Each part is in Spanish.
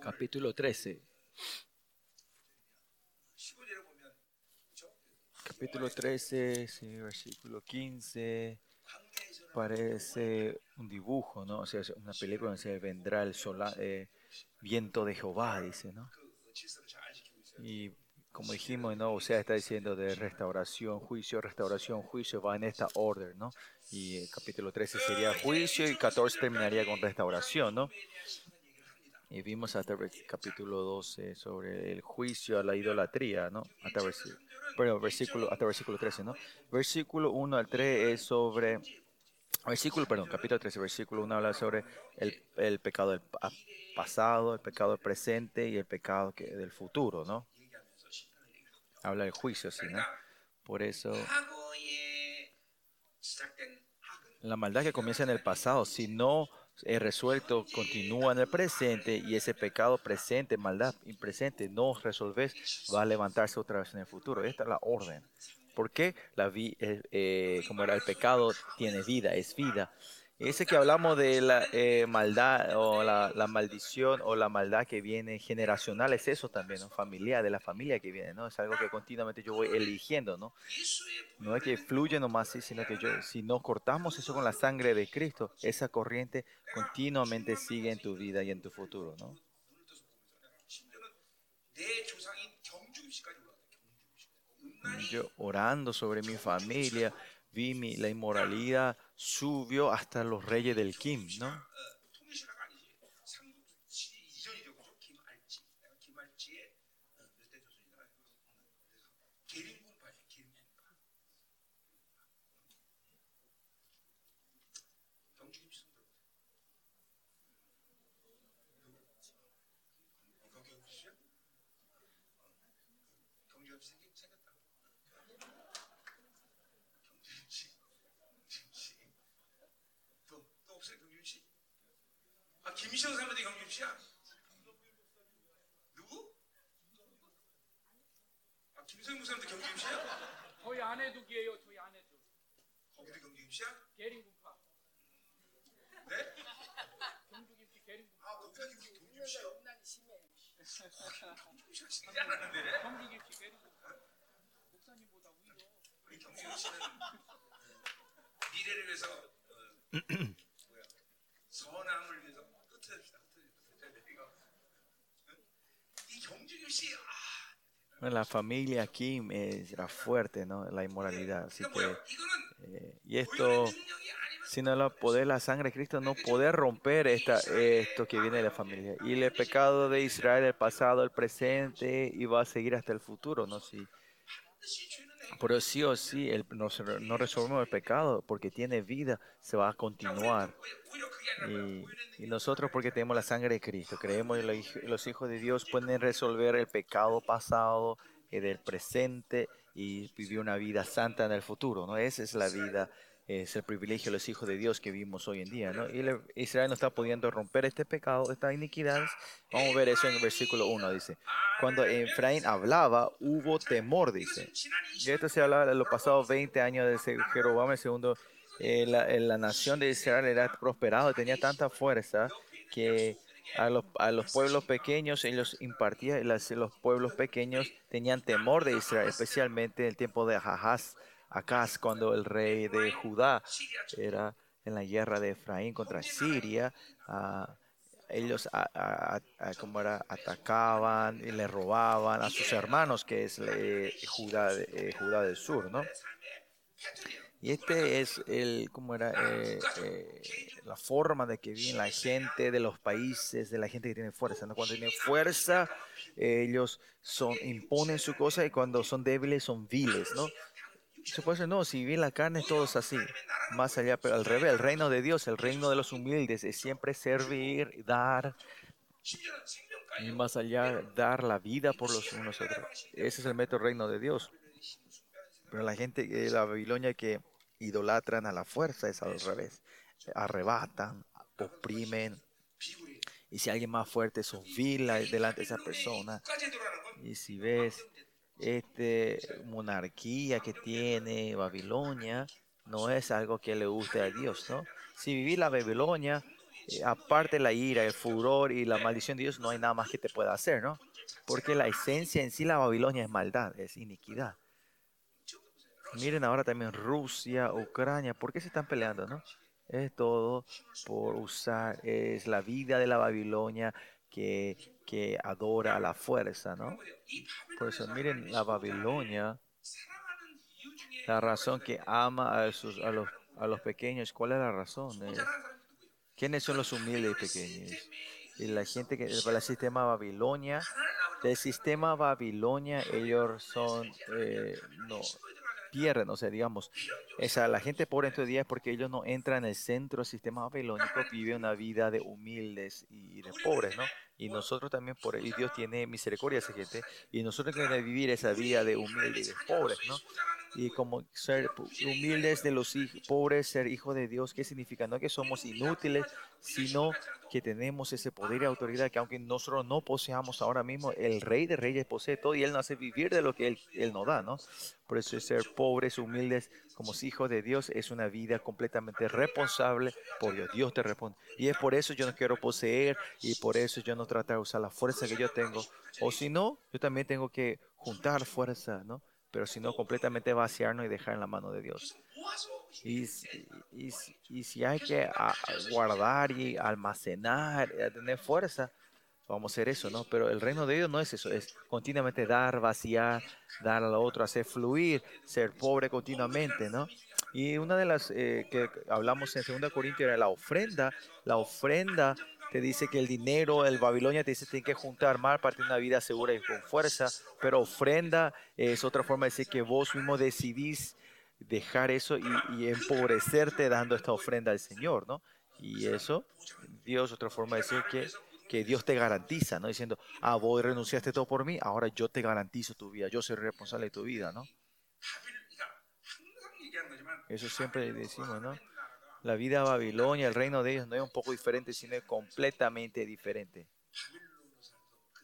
capítulo 13. Capítulo 13, sí, versículo 15. Parece un dibujo, ¿no? O sea, una película donde se vendrá el sola, eh, viento de Jehová, dice, ¿no? Y como dijimos, ¿no? O sea, está diciendo de restauración, juicio, restauración, juicio, va en esta orden, ¿no? Y el capítulo 13 sería juicio y 14 terminaría con restauración, ¿no? Y vimos hasta el capítulo 12 sobre el juicio a la idolatría, ¿no? Hasta versículo, bueno, versículo, hasta versículo 13, ¿no? Versículo 1 al 3 es sobre, versículo, perdón, capítulo 13, versículo 1 habla sobre el, el pecado del pasado, el pecado del presente y el pecado que, del futuro, ¿no? Habla del juicio, sí, ¿no? Por eso, la maldad que comienza en el pasado, si no es resuelto, continúa en el presente y ese pecado presente, maldad presente, no resolves, va a levantarse otra vez en el futuro. Esta es la orden. ¿Por qué? La vi, eh, eh, como era el pecado, tiene vida, es vida. Ese que hablamos de la eh, maldad o la, maldición o la maldad que viene generacional es eso también. Familiar, de la familia que viene, ¿no? Es algo que continuamente yo voy eligiendo, ¿no? No es que fluye nomás sino que yo, si no cortamos eso con la sangre de Cristo, esa corriente continuamente sigue en tu vida y en tu futuro, ¿no? Yo orando sobre mi familia, vi la inmoralidad subió hasta los reyes del Kim, ¿no? 씨야? 누구? 아, 김성 목사님도 경주임 씨야? 저희 아내도 기예요. 저희 아내도. 거기도 경주임 씨야? 계림군파. 네? 경주 김치 계림군파. 아, 목사님 경주임 씨야? 난이 심해. 경주임 씨가 진짜 안 하는데? 경주 김치 계림군파. 목사님보다 위로. 우리 경주임 씨는 미래를 위해서 어, 뭐야 선함을 La familia Kim era fuerte, ¿no? La inmoralidad. Así que, eh, y esto, sin el poder la sangre de Cristo, no poder romper esta, esto que viene de la familia. Y el pecado de Israel, el pasado, el presente, y va a seguir hasta el futuro, ¿no? Si, pero sí o sí, el, no, resolvemos el pecado porque tiene vida, se va a continuar. Y, nosotros porque tenemos la sangre de Cristo, creemos que los hijos de Dios pueden resolver el pecado pasado y del presente y vivir una vida santa en el futuro, ¿no? Esa es la vida, es el privilegio de los hijos de Dios que vivimos hoy en día, ¿no? Y Israel no está pudiendo romper este pecado, estas iniquidades. Vamos a ver eso en el versículo 1, dice. Cuando Efraín hablaba, hubo temor, dice. Y esto se hablaba de los pasados 20 años de Jeroboam el segundo eh, la, la, nación de Israel era prosperada, tenía tanta fuerza que a los, a los pueblos pequeños ellos impartían, los, los pueblos pequeños tenían temor de Israel, especialmente en el tiempo de Ahaz, Acaz, cuando el rey de Judá era en la guerra de Efraín contra Siria. Ellos como era, atacaban y le robaban a sus hermanos, que es eh, Judá, eh, Judá del Sur, ¿no? Y este es el, ¿cómo era? Eh, la forma de que vive la gente de los países, de la gente que tiene fuerza. Cuando tiene fuerza, ellos son, imponen su cosa y cuando son débiles son viles, ¿no? Decir, no, si vive la carne, todo es así. Más allá, pero al revés, el reino de Dios, el reino de los humildes, es siempre servir, dar. Y más allá, dar la vida por los unos otros. Ese es el método reino de Dios. Pero la gente de la Babilonia que idolatran a la fuerza es al revés. Arrebatan, oprimen. Y si alguien más fuerte vilas delante de esa persona. Y si ves este monarquía que tiene Babilonia, no es algo que le guste a Dios, ¿no? Si vivir la Babilonia, eh, aparte la ira, el furor y la maldición de Dios, no hay nada más que te pueda hacer, ¿no? Porque la esencia en sí, la Babilonia es maldad, es iniquidad. Miren ahora también Rusia, Ucrania, ¿por qué se están peleando, no? Es todo por usar, es la vida de la Babilonia que, que adora a la fuerza, ¿no? Por eso miren la Babilonia, la razón que ama a, sus, a, los, a los pequeños, ¿cuál es la razón? Eh? ¿Quiénes son los humildes y pequeños? Y la gente que, el sistema Babilonia, del sistema Babilonia, ellos son, eh, no, pierden, o sea, digamos, esa, la gente pobre en estos días porque ellos no entran en el centro del sistema babilónico, vive una vida de humildes y de pobres, ¿no? Y nosotros también, por y Dios tiene misericordia a esa gente, y nosotros queremos vivir esa vida de humildes y de pobres, ¿no? Y como ser humildes de los hij- pobres, ser hijos de Dios, ¿qué significa? No que somos inútiles, sino que tenemos ese poder y autoridad que aunque nosotros no poseamos ahora mismo, el Rey de Reyes posee todo y Él nos hace vivir de lo que Él, él nos da, ¿no? Por eso ser pobres, humildes, como hijos de Dios, es una vida completamente responsable por Dios. Dios te responde. Y es por eso yo no quiero poseer y por eso yo no tratar de usar la fuerza que yo tengo. O si no, yo también tengo que juntar fuerza, ¿no? pero sino completamente vaciarnos y dejar en la mano de Dios. Y, y, y si hay que guardar y almacenar, y tener fuerza, vamos a hacer eso, ¿no? Pero el reino de Dios no es eso, es continuamente dar, vaciar, dar a otro, hacer fluir, ser pobre continuamente, ¿no? Y una de las eh, que hablamos en 2 Corintios era la ofrenda, la ofrenda te dice que el dinero, el Babilonia te dice que tienes que juntar más para tener una vida segura y con fuerza, pero ofrenda eh, es otra forma de decir que vos mismo decidís dejar eso y, y empobrecerte dando esta ofrenda al Señor, ¿no? Y eso, Dios, otra forma de decir que, que Dios te garantiza, ¿no? Diciendo, ah, vos renunciaste todo por mí, ahora yo te garantizo tu vida, yo soy responsable de tu vida, ¿no? Eso siempre decimos, ¿no? La vida Babilonia, el reino de ellos no es un poco diferente, sino es completamente diferente.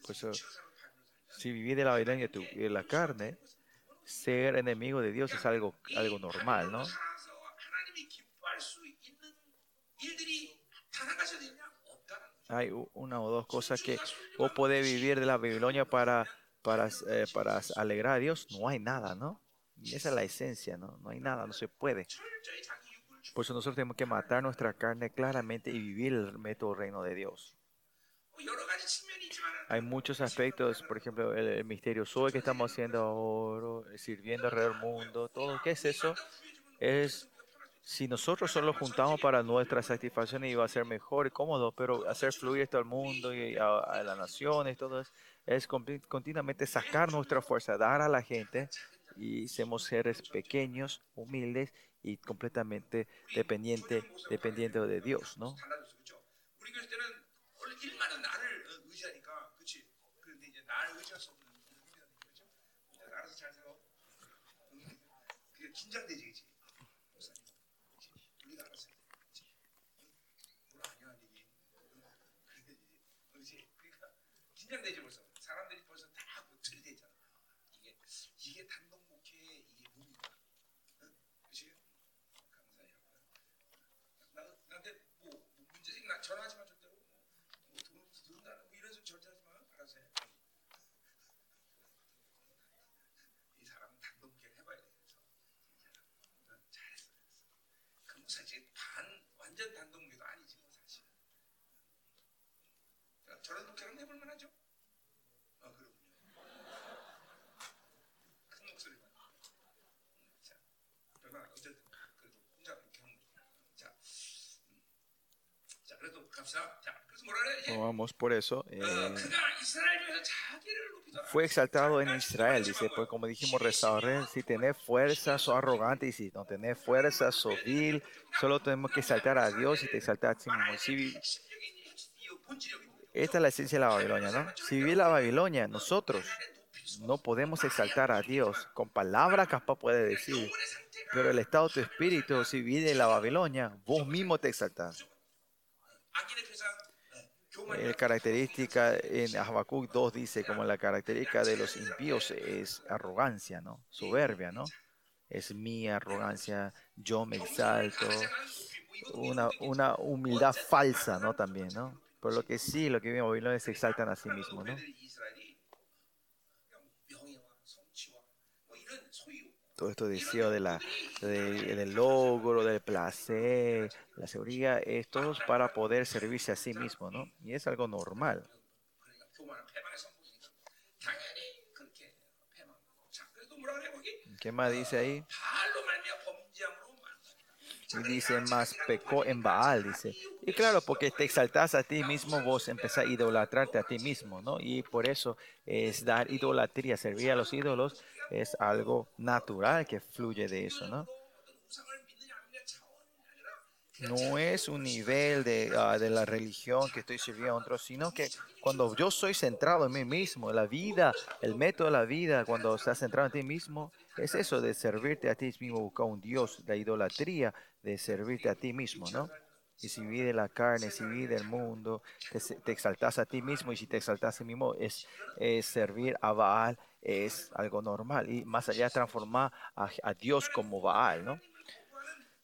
Por eso, si vivir de la Babilonia tu, de la carne, ser enemigo de Dios es algo, algo normal, ¿no? Hay una o dos cosas que vos podés vivir de la Babilonia para, para, eh, para alegrar a Dios. No hay nada, ¿no? Y esa es la esencia, ¿no? No hay nada, no se puede. Por eso nosotros tenemos que matar nuestra carne claramente y vivir el método reino de Dios. Hay muchos aspectos, por ejemplo, el, el misterio soy que estamos haciendo ahora, sirviendo alrededor del mundo, todo. ¿Qué es eso? Es si nosotros solo juntamos para nuestra satisfacción iba a ser mejor y cómodo, pero hacer fluir esto al mundo y a, a las naciones, todo es, es continuamente sacar nuestra fuerza, dar a la gente y seamos seres pequeños, humildes y completamente dependientes dependientes de Dios, ¿no? 사실 반 완전 단독기도 por eso. Eh, fue exaltado en Israel, dice, pues como dijimos, restaurar, si tenés fuerzas o arrogante, y si no tenés fuerzas o vil, solo tenemos que exaltar a Dios y te exaltar a sí mismo. Si, esta es la esencia de la Babilonia, ¿no? Si vivir la Babilonia, nosotros no podemos exaltar a Dios. Con palabras capaz puede decir, pero el estado de tu espíritu, si vive la Babilonia, vos mismo te exaltás eh, característica en Habacuc 2 dice como la característica de los impíos es arrogancia, ¿no? Soberbia, ¿no? Es mi arrogancia, yo me exalto, una, una humildad falsa, ¿no? También, ¿no? Por lo que sí, lo que vimos, los se exaltan a sí mismos, ¿no? esto deseo de la, del logro, del placer, la seguridad, es todo para poder servirse a sí mismo, ¿no? Y es algo normal. ¿Qué más dice ahí? Dice, más pecó en Baal, dice. Y claro, porque te exaltas a ti mismo, vos empezás a idolatrarte a ti mismo, ¿no? Y por eso es dar idolatría, servir a los ídolos, es algo natural que fluye de eso, ¿no? No es un nivel de, uh, de la religión que estoy sirviendo a otros, sino que cuando yo soy centrado en mí mismo, la vida, el método de la vida, cuando estás centrado en ti mismo, es eso de servirte a ti mismo, buscar un Dios, la idolatría de servirte a ti mismo, ¿no? Y si vive la carne, si vive el mundo, te, te, exaltas a ti mismo y si te exaltas a ti mismo es, es servir a Baal es algo normal y más allá transformar a, a Dios como Baal, ¿no?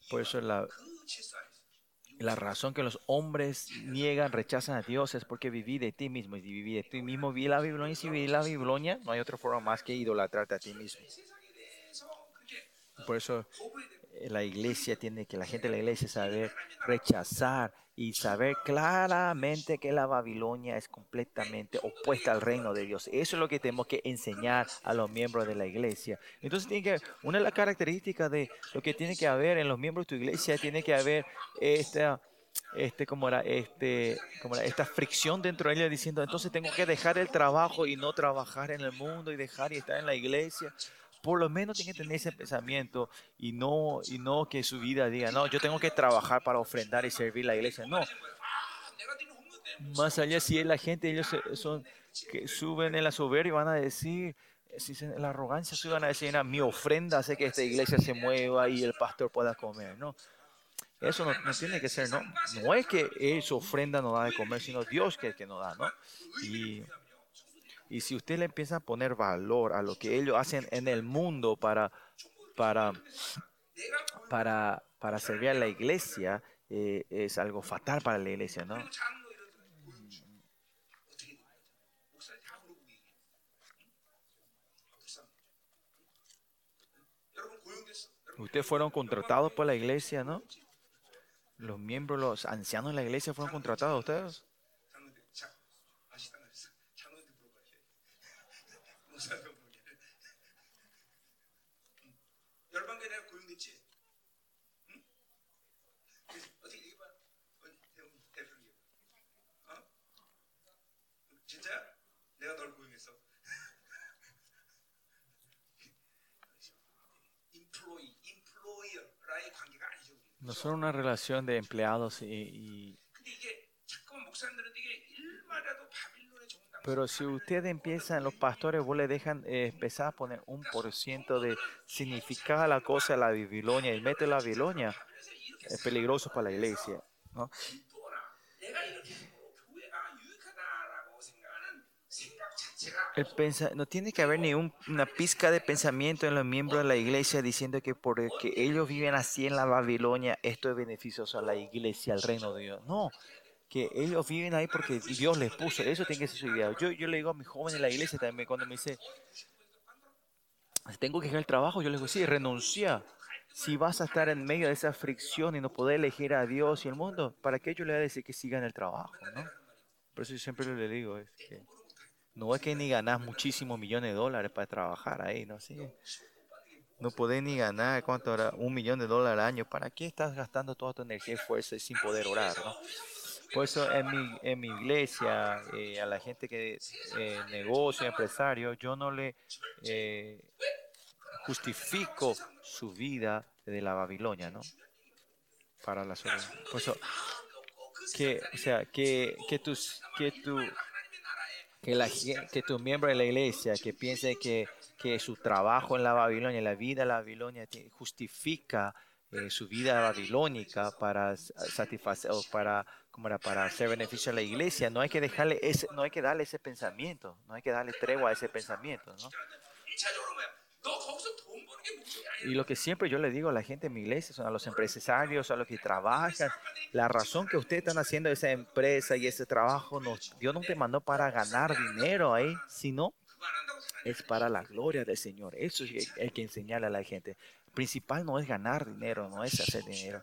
Por eso la, la razón que los hombres niegan, rechazan a Dios es porque viví de ti mismo. Y si viví de ti mismo, vi la Babilonia. Y si viví la Babilonia, no hay otra forma más que idolatrarte a ti mismo. Por eso eh, la iglesia tiene que, la gente de la iglesia saber rechazar y saber claramente que la Babilonia es completamente opuesta al reino de Dios. Eso es lo que tenemos que enseñar a los miembros de la iglesia. Entonces, tiene que, una de las características de lo que tiene que haber en los miembros de tu iglesia, tiene que haber esta, este, como era, este, como esta fricción dentro de ella diciendo, entonces tengo que dejar el trabajo y no trabajar en el mundo y dejar y estar en la iglesia por lo menos tiene que tener ese pensamiento y no, y no que su vida diga, no, yo tengo que trabajar para ofrendar y servir la iglesia. No. Más allá, si es la gente, ellos son, que suben en la soberbia y van a decir, la arrogancia, suben a decir, mi ofrenda hace que esta iglesia se mueva y el pastor pueda comer. No. Eso no, tiene que ser, no, no es que su ofrenda nos da de comer, sino Dios que que nos da, ¿no? Y y si usted le empieza a poner valor a lo que ellos hacen en el mundo para, para, para, para servir a la iglesia, eh, es algo fatal para la iglesia, ¿no? Ustedes fueron contratados por la iglesia, ¿no? Los miembros, los ancianos de la iglesia fueron contratados ustedes. No son una relación de empleados y, y... Pero si ustedes empiezan, los pastores, vos le dejan eh, empezar a poner un por ciento de significar la cosa a la Babilonia y mete la Babilonia. Es peligroso para la iglesia. ¿no? El no tiene que haber ni un- una pizca de pensamiento en los miembros de la iglesia diciendo que porque ellos viven así en la Babilonia, esto es beneficioso a la iglesia, al reino de Dios. No, que ellos viven ahí porque Dios les puso. Eso tiene que ser su idea. Yo, yo le digo a mis jóvenes en la iglesia también cuando me dice, tengo que dejar el trabajo, yo les digo, sí, renuncia. Si vas a estar en medio de esa fricción y no poder elegir a Dios y el mundo, ¿para qué yo le voy a decir que sigan el trabajo? ¿no? Por eso yo siempre le digo, es que no es que ni ganás muchísimos millones de dólares para trabajar ahí, ¿no? Sí. No podés ni ganar, ¿cuánto era? Un millón de dólares al año. ¿Para qué estás gastando toda tu energía y fuerza sin poder orar, ¿no? Por eso en mi, en mi iglesia, eh, a la gente que eh, negocio, empresario, yo no le eh, justifico su vida de la Babilonia, ¿no? Para la soberanía. Por eso, que, o sea, que, que, tus, que tu, que, tu miembro de la iglesia que piense que, que su trabajo en la Babilonia, la vida en la Babilonia ti- justifica eh, su vida babilónica para satisfacer o para como era para hacer beneficio a la iglesia, no hay que dejarle ese, no hay que darle ese pensamiento, no hay que darle tregua a ese pensamiento, ¿no? Y lo que siempre yo le digo a la gente en mi iglesia, son a los empresarios, a los que trabajan, la razón que ustedes están haciendo esa empresa y ese trabajo, Dios no te mandó para ganar dinero ahí, sino es para la gloria del Señor. Eso es hay que enseñarle a la gente. Principal no es ganar dinero, no es hacer dinero.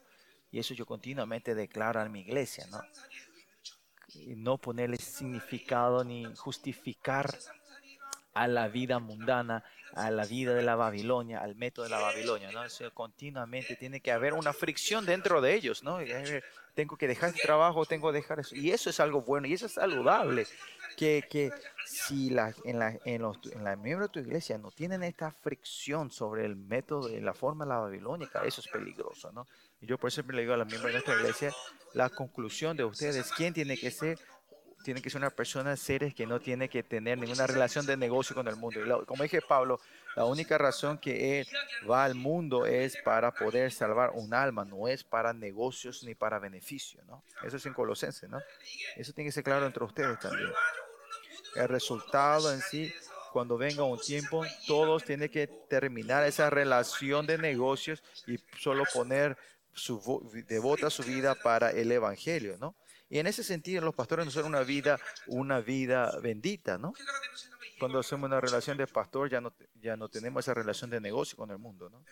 Y eso yo continuamente declaro en mi iglesia, ¿no? No ponerle significado ni justificar a la vida mundana, a la vida de la Babilonia, al método de la Babilonia, ¿no? Continuamente tiene que haber una fricción dentro de ellos, ¿no? Ver, Tengo que dejar el trabajo, tengo que dejar eso. Y eso es algo bueno y eso es saludable. Que, que si la, en, la, en, los, en la miembros de tu iglesia no tienen esta fricción sobre el método y la forma de la babilónica, eso es peligroso, ¿no? Y yo por eso le digo a los miembros de nuestra iglesia, la conclusión de ustedes, ¿quién tiene que ser? Tiene que ser una persona seria que no tiene que tener ninguna relación de negocio con el mundo. Como dije Pablo, la única razón que él va al mundo es para poder salvar un alma, no es para negocios ni para beneficio, ¿no? Eso es en Colosenses, ¿no? Eso tiene que ser claro entre ustedes también. El resultado en sí, cuando venga un tiempo, todos tienen que terminar esa relación de negocios y solo poner su vo- devota su vida para el evangelio, ¿no? Y en ese sentido, los pastores nos dan una vida, una vida bendita, ¿no? Cuando hacemos una relación de pastor, ya no, ya no tenemos esa relación de negocio con el mundo, ¿no?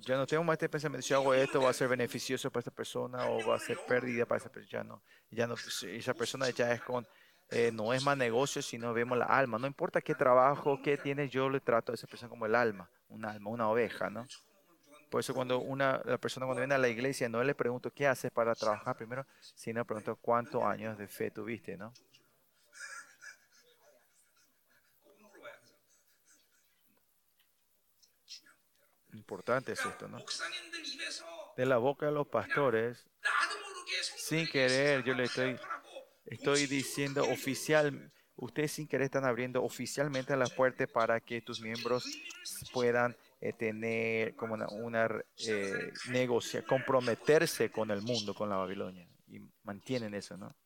Ya no tenemos más este pensamiento, si hago esto va a ser beneficioso para esta persona o va a ser pérdida para esa persona. Ya no, ya no, esa persona ya es con, eh, no es más negocio, sino vemos la alma. No importa qué trabajo, qué tiene, yo le trato a esa persona como el alma, un alma, una oveja, ¿no? Por eso cuando una, la persona cuando viene a la iglesia no le pregunto qué haces para trabajar primero, sino pregunto cuántos años de fe tuviste, ¿no? Importante es esto, ¿no? De la boca de los pastores, sin querer, yo le estoy, estoy diciendo oficial, ustedes sin querer están abriendo oficialmente las puertas para que tus miembros puedan eh, tener como una, una eh, negocia, comprometerse con el mundo, con la Babilonia. Y mantienen eso, ¿no?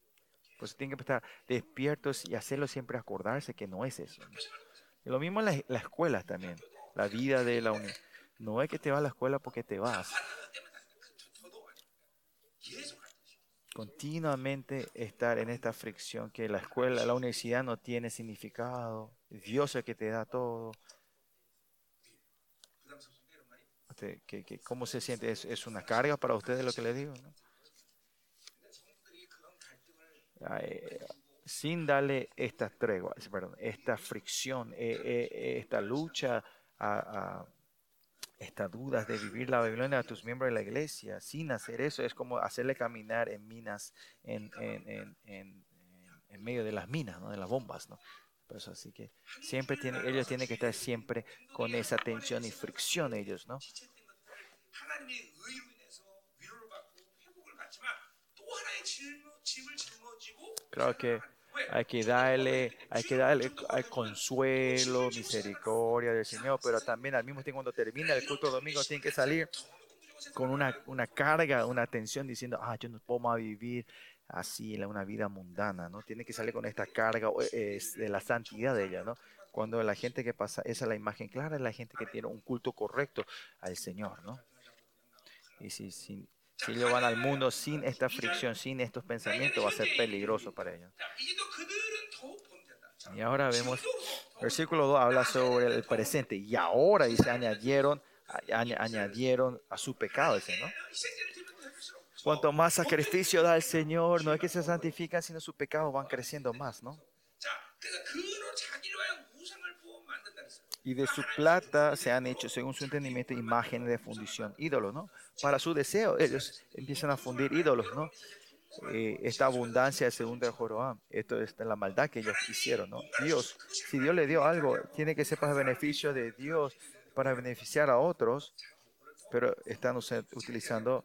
Pues tienen que estar despiertos y hacerlo siempre acordarse que no es eso. ¿no? Y lo mismo en las, las, escuelas también, la vida de la unión. No es que te vas a la escuela porque te vas. Continuamente estar en esta fricción que la escuela, la universidad no tiene significado, Dios es el que te da todo, este, que, cómo se siente. ¿Es, ¿Es, una carga para ustedes lo que les digo? ¿no? sin darle esta tregua, perdón, esta fricción, eh, eh, esta lucha, a, a estas dudas de vivir la Babilonia a tus miembros de la iglesia, sin hacer eso, es como hacerle caminar en minas, en, en, en, en medio de las minas, ¿no? de las bombas. ¿no? Pues así que siempre tiene, ellos tienen que estar siempre con esa tensión y fricción ellos, ¿no? 지체된 것들 하나님의 의로 인해서 위로를 받고 회복을 받지만 또 하나의 짊, 짐을 짊어지고 Claro que 왜? hay que darle, hay que darle al consuelo, misericordia del Señor, pero también al mismo tiempo cuando termina el culto domingo tienen que salir con una, una carga, una tensión diciendo, ah, yo no puedo más vivir así, la- una vida mundana, ¿no? Tiene que salir con esta carga eh, es de la santidad de ella, ¿no? Cuando la gente que pasa, esa es la imagen clara, es la gente que tiene un culto correcto al Señor, ¿no? Y si, si, si ellos van al mundo sin esta fricción, sin estos pensamientos, va a ser peligroso para ellos. Y ahora vemos, versículo 2 habla sobre el presente. Y ahora, dice, añadieron, añadieron a su pecado, dice, ¿no? Cuanto más sacrificio da el Señor, no es que se santifican, sino sus pecados van creciendo más, ¿no? y de su plata se han hecho, según su entendimiento, imágenes de fundición, ídolos, ¿no? Para su deseo, ellos empiezan a fundir ídolos, ¿no? Eh, esta abundancia según de Joroam, esto es la maldad que ellos hicieron, ¿no? Dios, si Dios le dio algo, tiene que ser para beneficio de Dios, para beneficiar a otros, pero están utilizando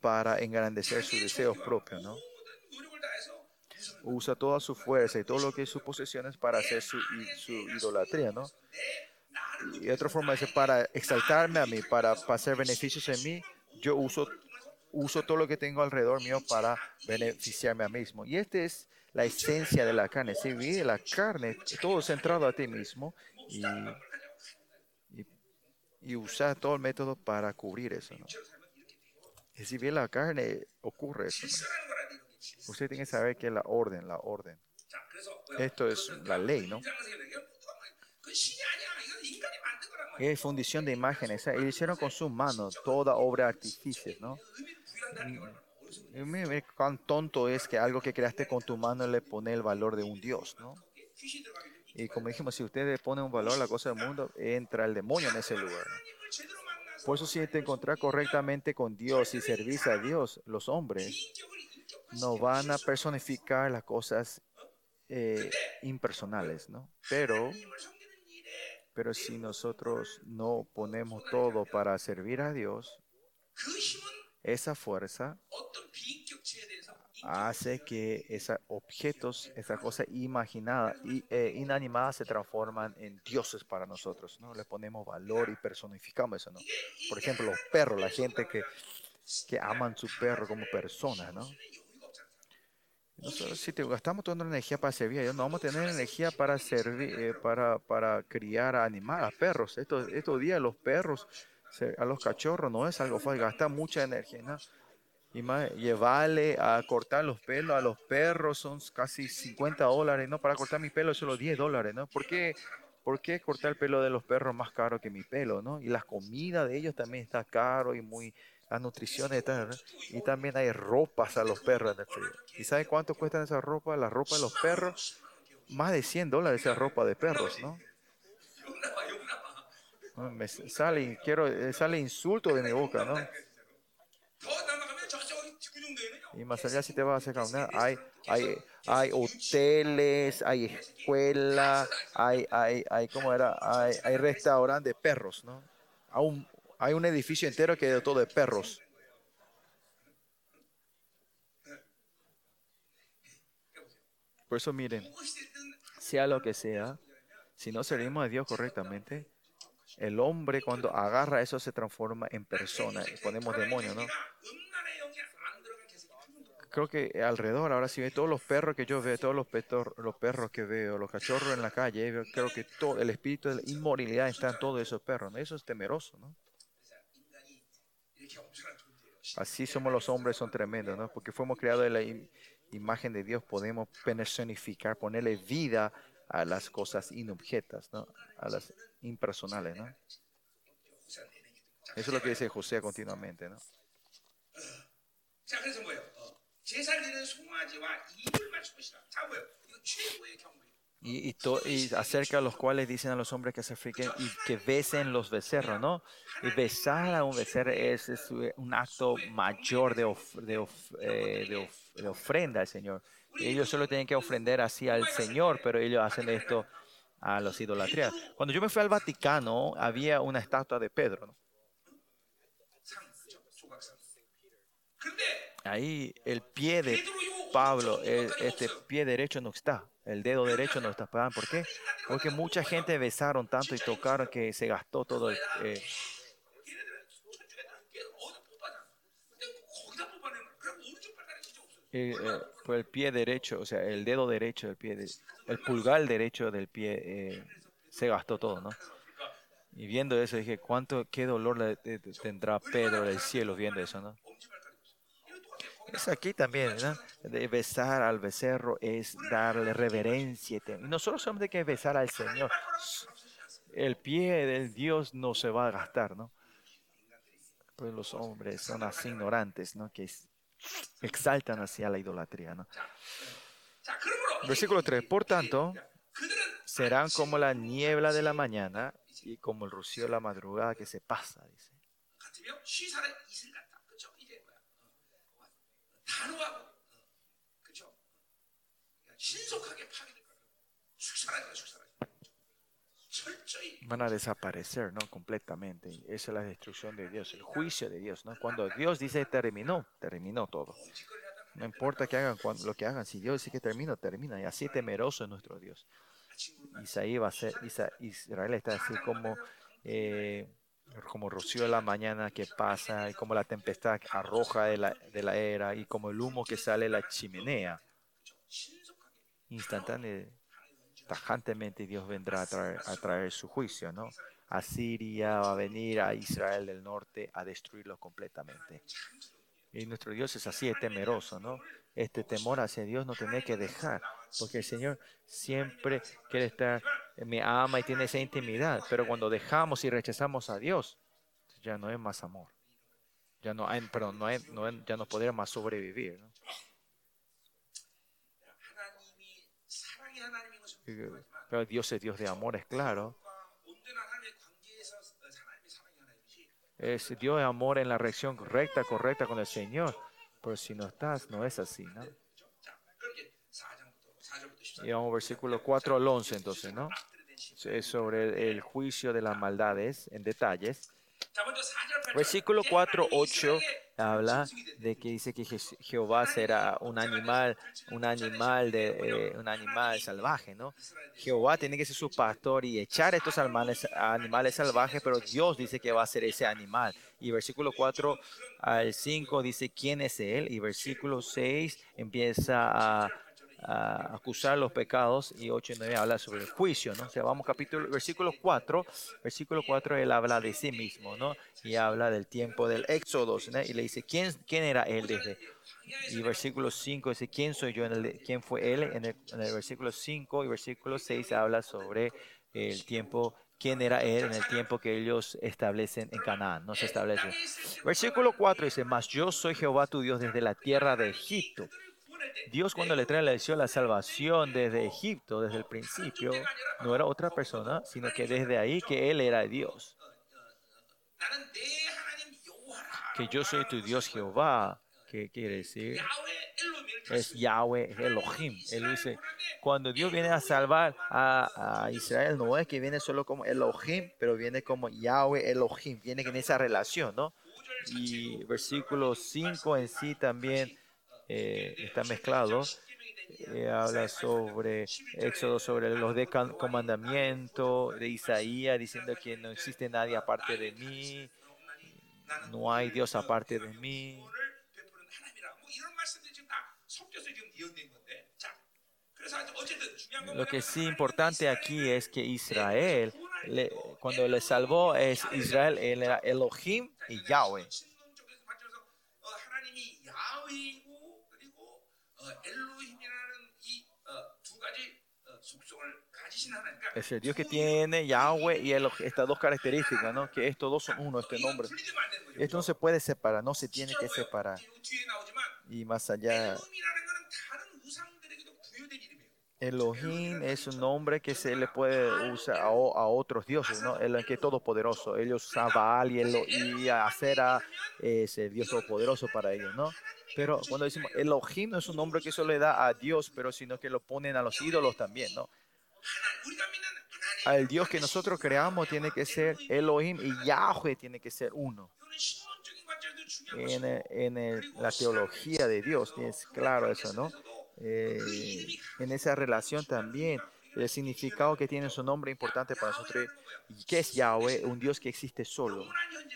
para engrandecer sus deseos propios, ¿no? Usa toda su fuerza y todo lo que es sus posesiones para hacer su, su idolatría, ¿no? Y otra forma es para exaltarme a mí, para, para hacer beneficios en mí, yo uso, uso todo lo que tengo alrededor mío para beneficiarme a mí mismo. Y esta es la esencia de la carne. Si vive la carne, todo centrado a ti mismo y, y, y usar todo el método para cubrir eso. ¿no? Y si vive la carne, ocurre eso. ¿no? Usted tiene que saber que es la orden, la orden. Esto es la ley, ¿no? es fundición de imágenes. Y hicieron con sus manos toda obra de artificios, ¿no? Mira cuán tonto es que algo que creaste con tu mano le pone el valor de un Dios, ¿no? Y como dijimos, si ustedes le ponen un valor a la cosa del mundo, entra el demonio en ese lugar. Por eso si te encontrás correctamente con Dios y servís a Dios, los hombres no van a personificar las cosas eh, impersonales, ¿no? Pero pero si nosotros no ponemos todo para servir a Dios, esa fuerza hace que esos objetos, esa cosa imaginada y eh, inanimada se transforman en dioses para nosotros, ¿no? Le ponemos valor y personificamos eso, ¿no? Por ejemplo, los perros, la gente que, que aman su perro como persona, ¿no? Nosotros, si te, gastamos toda nuestra energía para servir no vamos a tener energía para servir, eh, para, para criar a animales, perros. Estos, estos días los perros, a los cachorros, no es algo fácil, gasta mucha energía. ¿no? Y más, llevarle a cortar los pelos a los perros son casi 50 dólares, ¿no? Para cortar mi pelo solo 10 dólares, ¿no? ¿Por qué, ¿Por qué cortar el pelo de los perros más caro que mi pelo, ¿no? Y la comida de ellos también está caro y muy la nutrición y y también hay ropas a los perros en el frío. ¿Y sabe cuánto cuestan esas ropas? La ropa de los perros, más de 100 dólares esa ropa de perros, ¿no? Ah, me sale, quiero, eh, sale insulto de mi boca, ¿no? Y más allá si te vas a hacer hay, hay, hay hoteles, hay escuelas, hay, hay, hay, ¿cómo era? Hay, hay restaurantes de perros, ¿no? Aún hay un edificio entero que es todo de perros. Por eso miren, sea lo que sea, si no servimos a Dios correctamente, el hombre cuando agarra eso se transforma en persona. Ponemos demonios, ¿no? Creo que alrededor, ahora si ve todos los perros que yo veo, todos los, petor, los perros que veo, los cachorros en la calle, creo que todo el espíritu de la inmoralidad está en todos esos perros. ¿no? Eso es temeroso, ¿no? Así somos los hombres, son tremendos, ¿no? Porque fuimos creados de la imagen de Dios, podemos personificar, ponerle vida a las cosas inobjetas, ¿no? A las impersonales, ¿no? Eso es lo que dice José continuamente, ¿no? y, y, to, y, acerca de los cuales dicen a los hombres que se friquen y que besen los becerros, ¿no? Y besar a un becerro es, es un acto mayor de, of, de, of, eh, de, of, de, ofrenda al Señor. Ellos solo tienen que ofrender así al Señor, pero ellos hacen esto a los idolatrías. Cuando yo me fui al Vaticano, había una estatua de Pedro, ¿no? Ahí el pie de Pablo, el, este pie derecho no está, el dedo derecho no está. ¿Por qué? Porque mucha gente besaron tanto y tocaron que se gastó todo el... Eh, eh, el pie derecho, o sea, el dedo derecho del pie, el pulgar derecho del pie se gastó todo, ¿no? Y viendo eso dije, ¿cuánto, qué dolor le, tendrá Pedro del cielo viendo eso, ¿no? Es aquí también, ¿no? De besar al becerro es darle reverencia. Nosotros somos de que besar al Señor. El pie del Dios no se va a gastar, ¿no? Pues los hombres son así ignorantes, ¿no? Que exaltan hacia la idolatría, ¿no? Versículo 3. Por tanto, serán como la niebla de la mañana y como el rocío de la madrugada que se pasa, dice 단호하고, 어, 그렇죠? 그러니까 신속하게 파괴될 거야. 축사라니까 축사라니. 철저히 van a desaparecer, ¿no? Completamente. Esa es la destrucción de Dios, el juicio de Dios, ¿no? Cuando Dios dice terminó, terminó todo. 짓거리를 하다가 No importa que hagan cuan- lo que hagan, si Dios dice que termina, termina. Y así temeroso es nuestro Dios. 친구만 Isaí va a ser, Isa- Israel está así como, eh, como rocío de la mañana que pasa, y como la tempestad arroja de la, de la era, y como el humo que sale de la chimenea. Instantáneamente, tajantemente Dios vendrá a traer, a traer su juicio, ¿no? A Siria va a venir a Israel del norte a destruirlo completamente. Y nuestro Dios es así, es temeroso, ¿no? Este temor hacia Dios no tiene que dejar, porque el Señor siempre quiere estar eh, me ama y tiene esa intimidad. Pero cuando dejamos y rechazamos a Dios, ya no es más amor. Ya no, hay, perdón, no, hay, no hay, ya no podría más sobrevivir. Pero Dios es Dios de amor, es claro. Es Dios de amor en la reacción correcta, correcta con el Señor. Pero si no estás, no es así, ¿no? Y vamos versículo 4 al 11 entonces, ¿no? sobre el juicio de las maldades en detalles. Versículo 4, 8 habla de que dice que Jehová será un animal, un animal de eh, un animal salvaje, ¿no? Jehová tiene que ser su pastor y echar estos animales, animales salvajes, pero Dios dice que va a ser ese animal. Y versículo 4 al 5 dice quién es él y versículo 6 empieza a a acusar los pecados y 8 y 9 habla sobre el juicio, ¿no? O vamos capítulo versículo 4, versículo 4 él habla de sí mismo, ¿no? Y habla del tiempo del éxodo, ¿no? Y le dice quién quién era él desde y versículo 5 dice, ¿quién soy yo? En el, ¿Quién fue él? En el, en el versículo 5 y versículo 6 habla sobre el tiempo, quién era él en el tiempo que ellos establecen en Canaán, no se establece. Versículo 4 dice, mas yo soy Jehová tu Dios desde la tierra de Egipto. Dios cuando le trae la lección la salvación desde Egipto, desde el principio, no era otra persona, sino que desde ahí que Él era Dios. Que yo soy tu Dios Jehová, que quiere decir es Yahweh Elohim. Él dice, cuando Dios viene a salvar a, a, Israel, no es que viene solo como Elohim, pero viene como Yahweh Elohim, viene en esa relación, ¿no? Y versículo 5 en sí también eh, está mezclado. Eh, habla sobre Éxodo, sobre los de comandamientos de Isaías, diciendo que no existe nadie aparte de mí, no hay Dios aparte de mí. Lo que sí importante aquí es que Israel, le, cuando le salvó, es Israel, él era Elohim y Yahweh. Es Dios que tiene Yahweh y el, estas dos características, ¿no? Que estos dos son uno, este nombre. Esto no se puede separar, no se tiene que separar. Y más allá, Elohim es un nombre que se le puede usar a, a otros dioses, ¿no? El que es todopoderoso. Ellos Sabal y, Elo, y a Acera es el Dios todopoderoso para ellos, ¿no? Pero cuando decimos Elohim no es un nombre que solo le da a Dios, pero sino que lo ponen a los ídolos también, ¿no? El Dios que nosotros creamos tiene que ser Elohim y Yahweh tiene que ser uno. En, en la teología de Dios es claro eso, ¿no? Eh, en esa relación también el significado que tiene su nombre importante para nosotros, que es Yahweh, un Dios que existe solo,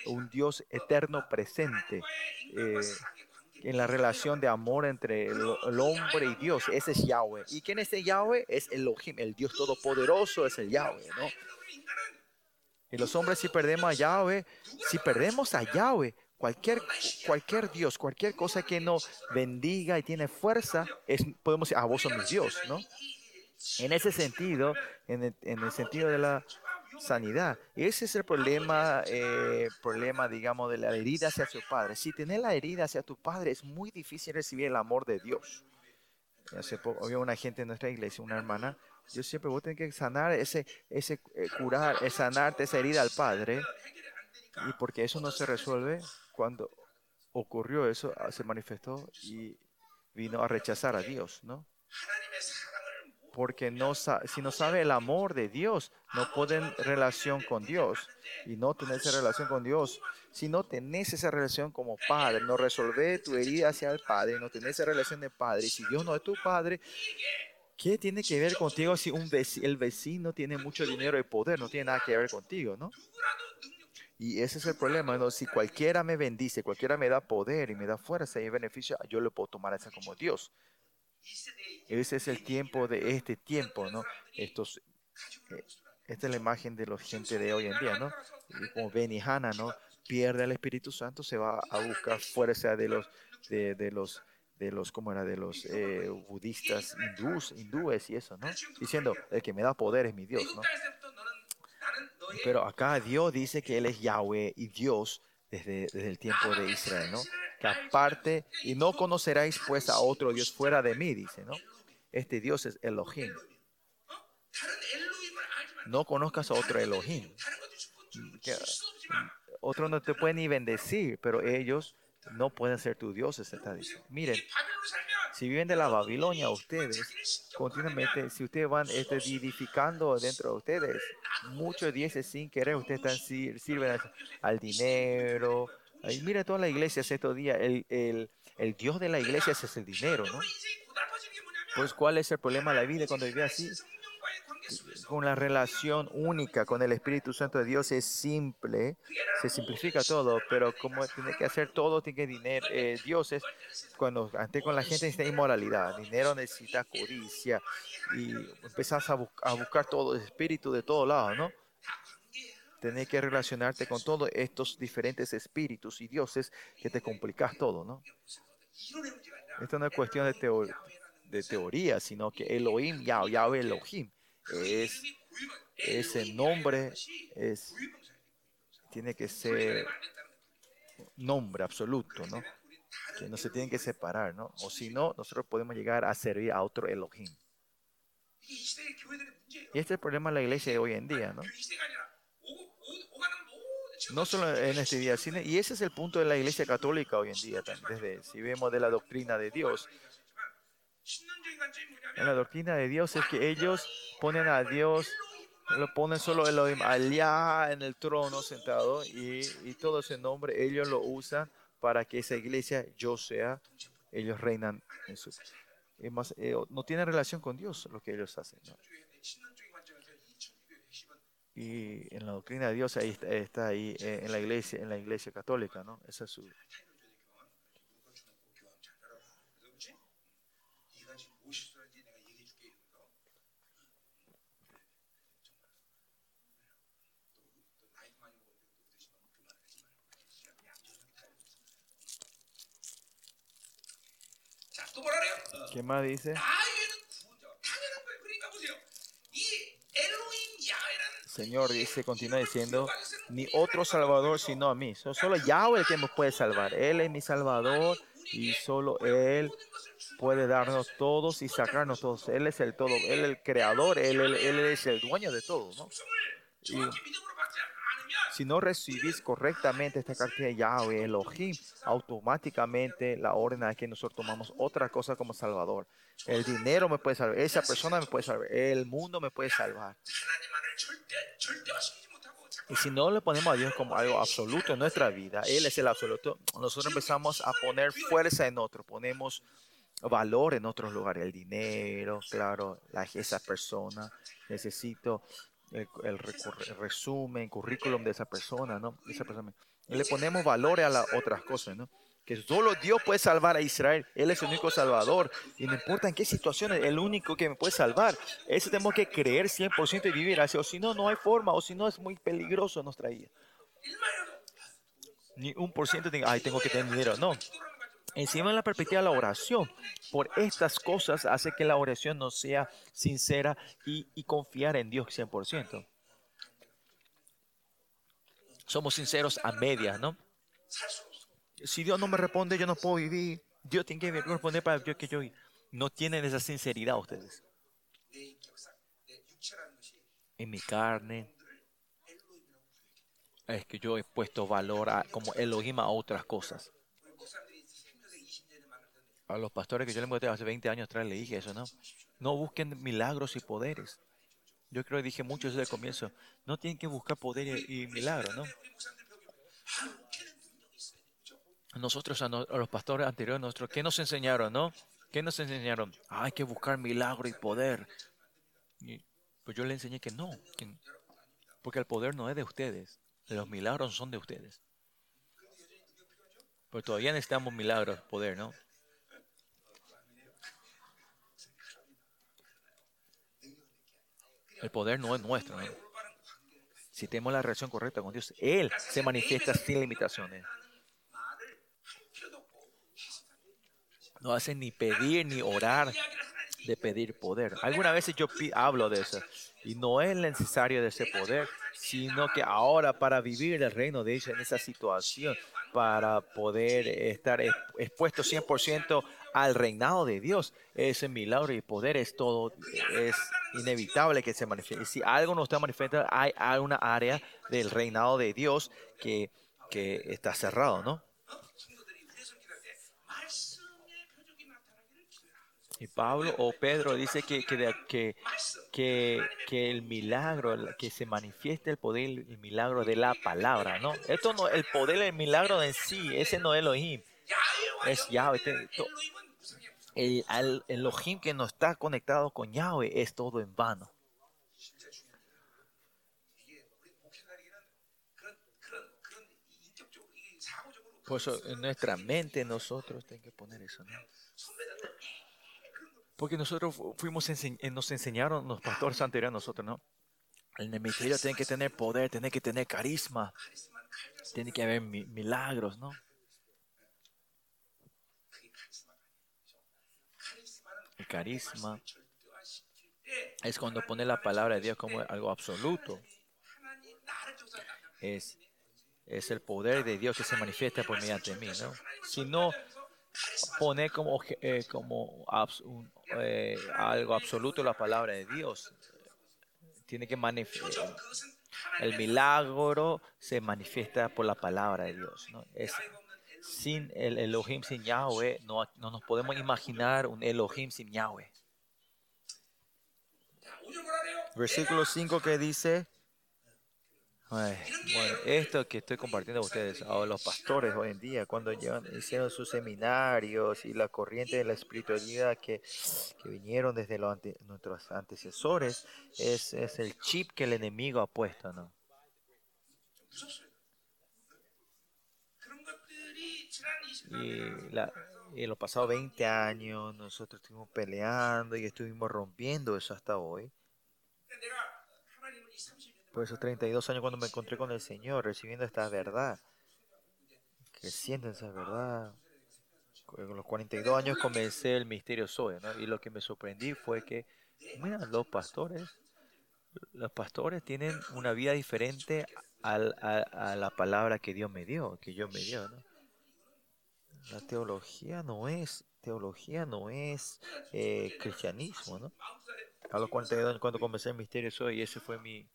un Dios eterno presente. Eh, en la relación de amor entre el, el hombre y Dios. Ese es Yahweh. ¿Y quién es el Yahweh? Es Elohim, el Dios todopoderoso es el Yahweh, ¿no? Y los hombres si perdemos a Yahweh, si perdemos a Yahweh, cualquier, cualquier Dios, cualquier cosa que nos bendiga y tiene fuerza, es, podemos decir, ah, vos sos mi Dios, ¿no? En ese sentido, en el, en el sentido de la sanidad. Ese es el problema, eh, problema, digamos, de la herida hacia su padre. Si tenés la herida hacia tu padre, es muy difícil recibir el amor de Dios. Hace poco había una gente en nuestra iglesia, una hermana. Yo siempre vos tenés que sanar ese, ese eh, curar, eh, sanarte esa herida al padre. Y porque eso no se resuelve, cuando ocurrió eso, ah, se manifestó y vino a rechazar a Dios, ¿no? porque no si no sabe el amor de Dios, no pueden relación con Dios. Y no tener esa relación con Dios, si no tenés esa relación como padre, no resolver tu herida hacia el padre, no tenés esa relación de padre, si Dios no es tu padre, ¿qué tiene que ver contigo si un el vecino tiene mucho dinero y poder? No tiene nada que ver contigo, ¿no? Y ese es el problema. Si cualquiera me bendice, cualquiera me da poder y me da fuerza y beneficio, yo lo puedo tomar esa como Dios. Ese es el tiempo de este tiempo, ¿no? Estos, eh, esta es la imagen de la gente de hoy en día, ¿no? Y como Ben y Hannah, ¿no? Pierde al Espíritu Santo, se va a buscar fuerza de los, de, de los, de los, ¿cómo era? De los eh, budistas hindús, hindúes y eso, ¿no? Diciendo, el que me da poder es mi Dios, ¿no? Pero acá Dios dice que Él es Yahweh y Dios desde, desde el tiempo de Israel, ¿no? Que aparte, y no conoceráis pues a otro Dios fuera de mí, dice, ¿no? Este Dios es Elohim. No conozcas a otro Elohim. Que, mm, otro no te puede ni bendecir, pero ellos no pueden ser tus dioses, está diciendo. Miren, si viven de la Babilonia ustedes, continuamente, si ustedes van este, edificando dentro de ustedes, muchos dieces sin querer, ustedes están, sirven al dinero. Mira todas las iglesias estos días, el, el, el Dios de la iglesia es el dinero, ¿no? Pues, ¿cuál es el problema de la vida cuando vive así? es una relación única con el Espíritu Santo de Dios, es simple, se simplifica todo, pero como tiene que hacer todo, tiene que dinero, eh, Dios cuando ante con la gente necesita inmoralidad, dinero necesita codicia, y empezás a, buscar todo, el espíritu de todos lados, ¿no? Tenés que relacionarte con todos estos diferentes espíritus y dioses que te complicas todo, ¿no? Esto no es cuestión de, de teoría, sino que Elohim, Yahweh, Elohim es ese nombre es tiene que ser nombre absoluto, ¿no? Que no se tienen que separar, ¿no? O si no, nosotros podemos llegar a servir a otro Elohim. Y este es el problema de la iglesia hoy en día, ¿no? No solo en este día, sino, y ese es el punto de la iglesia católica hoy en día, desde si vemos de la doctrina de Dios. En la doctrina de Dios es que ellos ponen a Dios, lo ponen solo Elohim allá en el trono sentado y, y todo ese nombre ellos lo usan para que esa iglesia yo sea, ellos reinan en su... Es más, eh, no tiene relación con Dios lo que ellos hacen. ¿no? Y en la doctrina de Dios ahí está, está ahí eh, en la iglesia, en la iglesia católica, ¿no? Esa es su, ¿Qué más dice? Señor dice, continúa diciendo, ni otro salvador sino a mí. Solo Yahweh el que me puede salvar. Él es mi salvador y solo Él puede darnos todos y sacarnos todos. Él es el todo, Él es el creador, Él, él, es el dueño de todo. ¿no? Y si no recibís correctamente esta carta de Yahweh, Elohim, automáticamente la orden es que nosotros tomamos otra cosa como salvador. El dinero me puede salvar, esa persona me puede salvar, el mundo me puede salvar. Y si no le ponemos a Dios como algo absoluto en nuestra vida, Él es el absoluto, nosotros empezamos a poner fuerza en otro, ponemos valor en otros lugares, el dinero, claro, la, esa persona, necesito el, el, el resumen, currículum de esa persona, ¿no? Esa persona. Le ponemos valores a las otras cosas, ¿no? Que solo Dios puede salvar a Israel. Él es el único salvador. Y no importa en qué situación, el único que me puede salvar. Eso tenemos que creer 100% y vivir así. O si no, no hay forma. O si no, es muy peligroso nuestra vida. Ni un por ciento, ay, tengo que tener dinero. No. Encima en la perspectiva de la oración, por estas cosas hace que la oración no sea sincera y, confiar en Dios 100%. Somos sinceros a medias, ¿no? Si Dios no me responde, yo no puedo vivir. Dios tiene que responder para que yo. No tienen esa sinceridad ustedes. En mi carne, es que yo he puesto valor como Elohim a otras cosas a los pastores que yo le mostré hace 20 años atrás, le dije eso, no. No busquen milagros y poderes. Yo creo que dije mucho desde el comienzo. No tienen que buscar poderes y milagros, ¿no? Nosotros, a, no, a los pastores anteriores, nosotros, ¿qué nos enseñaron, no? ¿Qué nos enseñaron? Ah, hay que buscar milagro y poder. Y, pues yo le enseñé que no, porque el poder no es de ustedes, los milagros son de ustedes. Pero todavía necesitamos milagros, poder, ¿no? El poder no es nuestro. Si tenemos la relación correcta con Dios, Él se manifiesta sin limitaciones. No hace ni pedir ni orar de pedir poder. Algunas veces yo hablo de eso. Y no es necesario de ese poder, sino que ahora para vivir el reino de ella en esa situación, para poder estar expuesto 100% al reinado de Dios. Es milagro y poder, es todo, es inevitable que se manifieste. Si algo no está manifestado, hay alguna área del reinado de Dios que, que está cerrado, ¿no? Y Pablo o Pedro dice que, que, que, que, que el milagro, que se manifieste el poder, el milagro de la palabra, ¿no? Esto no, el poder, el milagro en sí, ese no es Elohim, es Yahweh. Este, el, al Elohim que no está conectado con Yahweh es todo en vano. Por eso en nuestra mente nosotros tenemos que poner eso. ¿no? Porque nosotros fuimos ense eh, nos enseñaron los pastores anteriores nosotros, ¿no? El ministerio tiene que tener poder, tiene que tener carisma, tiene que haber milagros, ¿no? carisma, es cuando pone la palabra de Dios como algo absoluto. Es, es el poder de Dios que se manifiesta por mediante mí, ¿no? Si no pone como, eh, como eh, algo absoluto la palabra de Dios, tiene que manifestar. El milagro se manifiesta por la palabra de Dios, ¿no? Es sin el Elohim, sin Yahweh, no, no nos podemos imaginar un Elohim sin Yahweh. Versículo 5 que dice, Ay, bueno, esto que estoy compartiendo con ustedes, a los pastores hoy en día, cuando llevan, hicieron sus seminarios y la corriente de la espiritualidad que, que vinieron desde los ante, nuestros antecesores, es, es, el chip que el enemigo ha puesto, ¿no? Y la, en los pasados 20 años nosotros estuvimos peleando y estuvimos rompiendo eso hasta hoy. Por esos 32 años cuando me encontré con el Señor, recibiendo esta verdad, creciendo en esa verdad. Con los 42 años comencé el misterio Soya, ¿no? Y lo que me sorprendí fue que, mira, los pastores, los pastores tienen una vida diferente a, a, a la palabra que Dios me dio, que yo me dio, ¿no? La teología no es, teología no es eh, cristianismo, ¿no? A los 42 años cuando comencé el misterio soy, ese fue mi,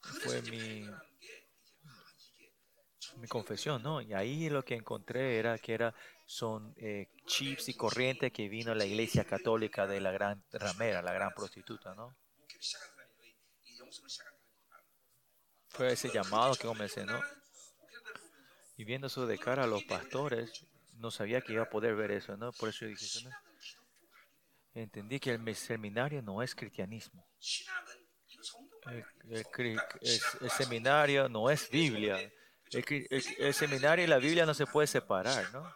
fue mi, mi confesión, ¿no? Y ahí lo que encontré era que era, son eh, chips y corrientes que vino a la iglesia católica de la gran ramera, la gran prostituta, ¿no? Fue ese llamado que comencé, ¿no? Y viendo eso de cara a los pastores, no sabía que iba a poder ver eso, ¿no? Por eso yo dije ¿no? Entendí que el seminario no es cristianismo. El, el, el, el seminario no es Biblia. El, seminario y la Biblia no se puede separar, ¿no?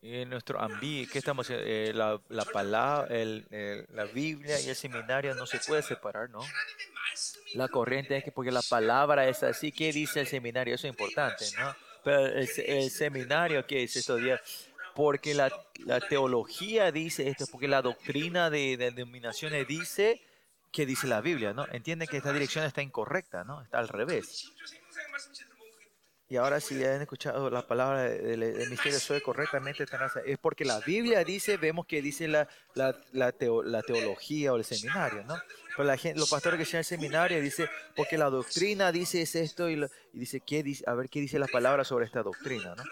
En nuestro ambi, ¿qué estamos eh, la, la palabra, la Biblia y el seminario no se puede separar, ¿no? la corriente es que porque la palabra es así, ¿qué dice el seminario? Eso es importante, ¿no? Pero el, el seminario que es estudiar, porque la, la, teología dice esto, porque la doctrina de, de denominaciones dice que dice la Biblia, ¿no? Entienden que esta dirección está incorrecta, ¿no? Está al revés. Y ahora si han escuchado la palabra del de, de misterio suave correctamente, es porque la Biblia dice, vemos que dice la, la, la, teo, la teología o el seminario, ¿no? Pero la gente, los pastores que están en seminario dice, porque la doctrina dice es esto y, dice, ¿qué dice, a ver qué dice la palabra sobre esta doctrina, ¿no?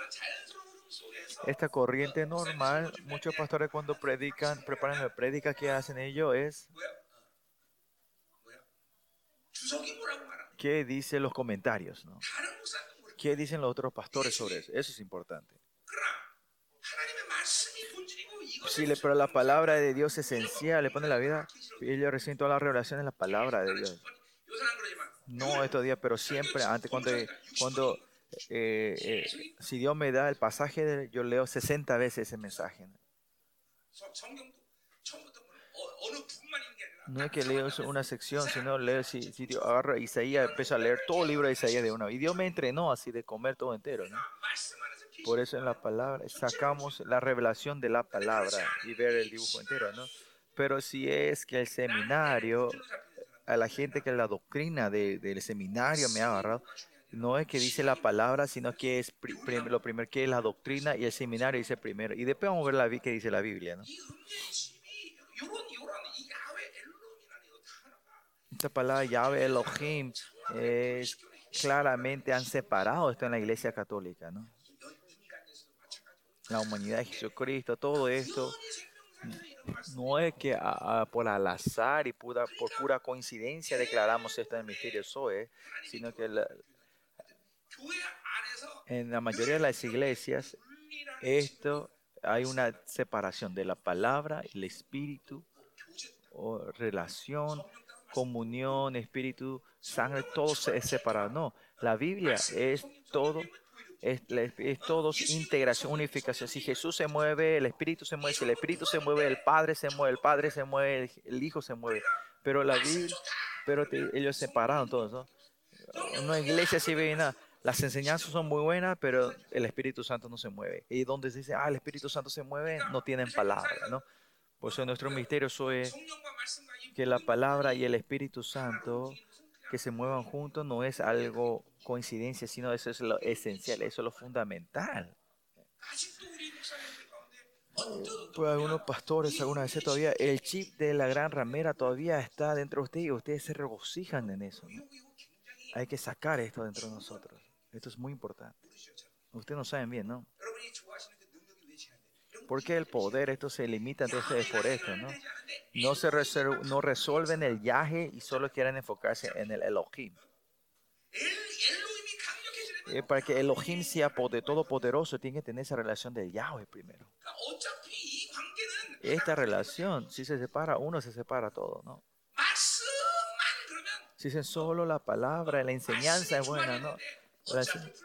Esta corriente normal, muchos pastores cuando predican, preparan la prédica que hacen ellos es... ¿Qué dice los comentarios, no? ¿Qué dicen los otros pastores sobre eso? Eso es importante. Sí, pero la palabra de Dios es esencial, le pone la vida. Ellos reciben todas las revelaciones de la palabra de Dios. No estos días, pero siempre, antes cuando, cuando eh, eh, si Dios me da el pasaje, yo leo 60 veces ese mensaje. No es que leo una sección, sino leer si, si Dios agarra Isaías, empiezo a leer todo el libro de Isaías de una. Y Dios me entrenó así de comer todo entero. ¿no? Por eso en la palabra sacamos la revelación de la palabra y ver el dibujo entero. ¿no? Pero si es que el seminario, a la gente que la doctrina de, del seminario me ha agarrado, no es que dice la palabra, sino que es pri prim lo primero que es la doctrina y el seminario dice primero. Y después vamos a ver la que dice la Biblia. ¿no? esa palabra llave Elohim claramente han separado esto en la iglesia católica, ¿no? La humanidad de Jesucristo, todo esto no es que por al azar y pura, por pura coincidencia declaramos esto en el misterio sino que la, en la mayoría de las iglesias esto hay una separación de la palabra, el espíritu, o relación comunión, espíritu, sangre, todo se es separado. No, la Biblia es todo, es, es todo integración, unificación. Si Jesús se mueve, el espíritu se mueve, si el espíritu se mueve, el Padre se mueve, el Padre se mueve, el, Hijo se mueve. Pero la Biblia, pero ellos separaron todos, ¿no? Una iglesia así ve nada. Las enseñanzas son muy buenas, pero el Espíritu Santo no se mueve. Y donde se dice, ah, el Espíritu Santo se mueve, no tienen palabra, ¿no? Por eso nuestro misterio es que la palabra y el Espíritu Santo que se muevan juntos no es algo coincidencia, sino eso es lo esencial, eso es lo fundamental. Pues algunos pastores algunas veces todavía el chip de la gran ramera todavía está dentro de ustedes y ustedes se regocijan en eso. ¿no? Hay que sacar esto dentro de nosotros. Esto es muy importante. Ustedes no saben bien, ¿no? Porque el poder, esto se limita entonces por esto, ¿no? No, se no resuelven el yaje y solo quieren enfocarse en el Elohim. Eh, para que Elohim sea poder, todopoderoso, tiene que tener esa relación de Yahweh primero. Esta relación, si se separa uno, se separa todo, ¿no? Si dicen solo la palabra, la enseñanza es buena, ¿no? La enseñanza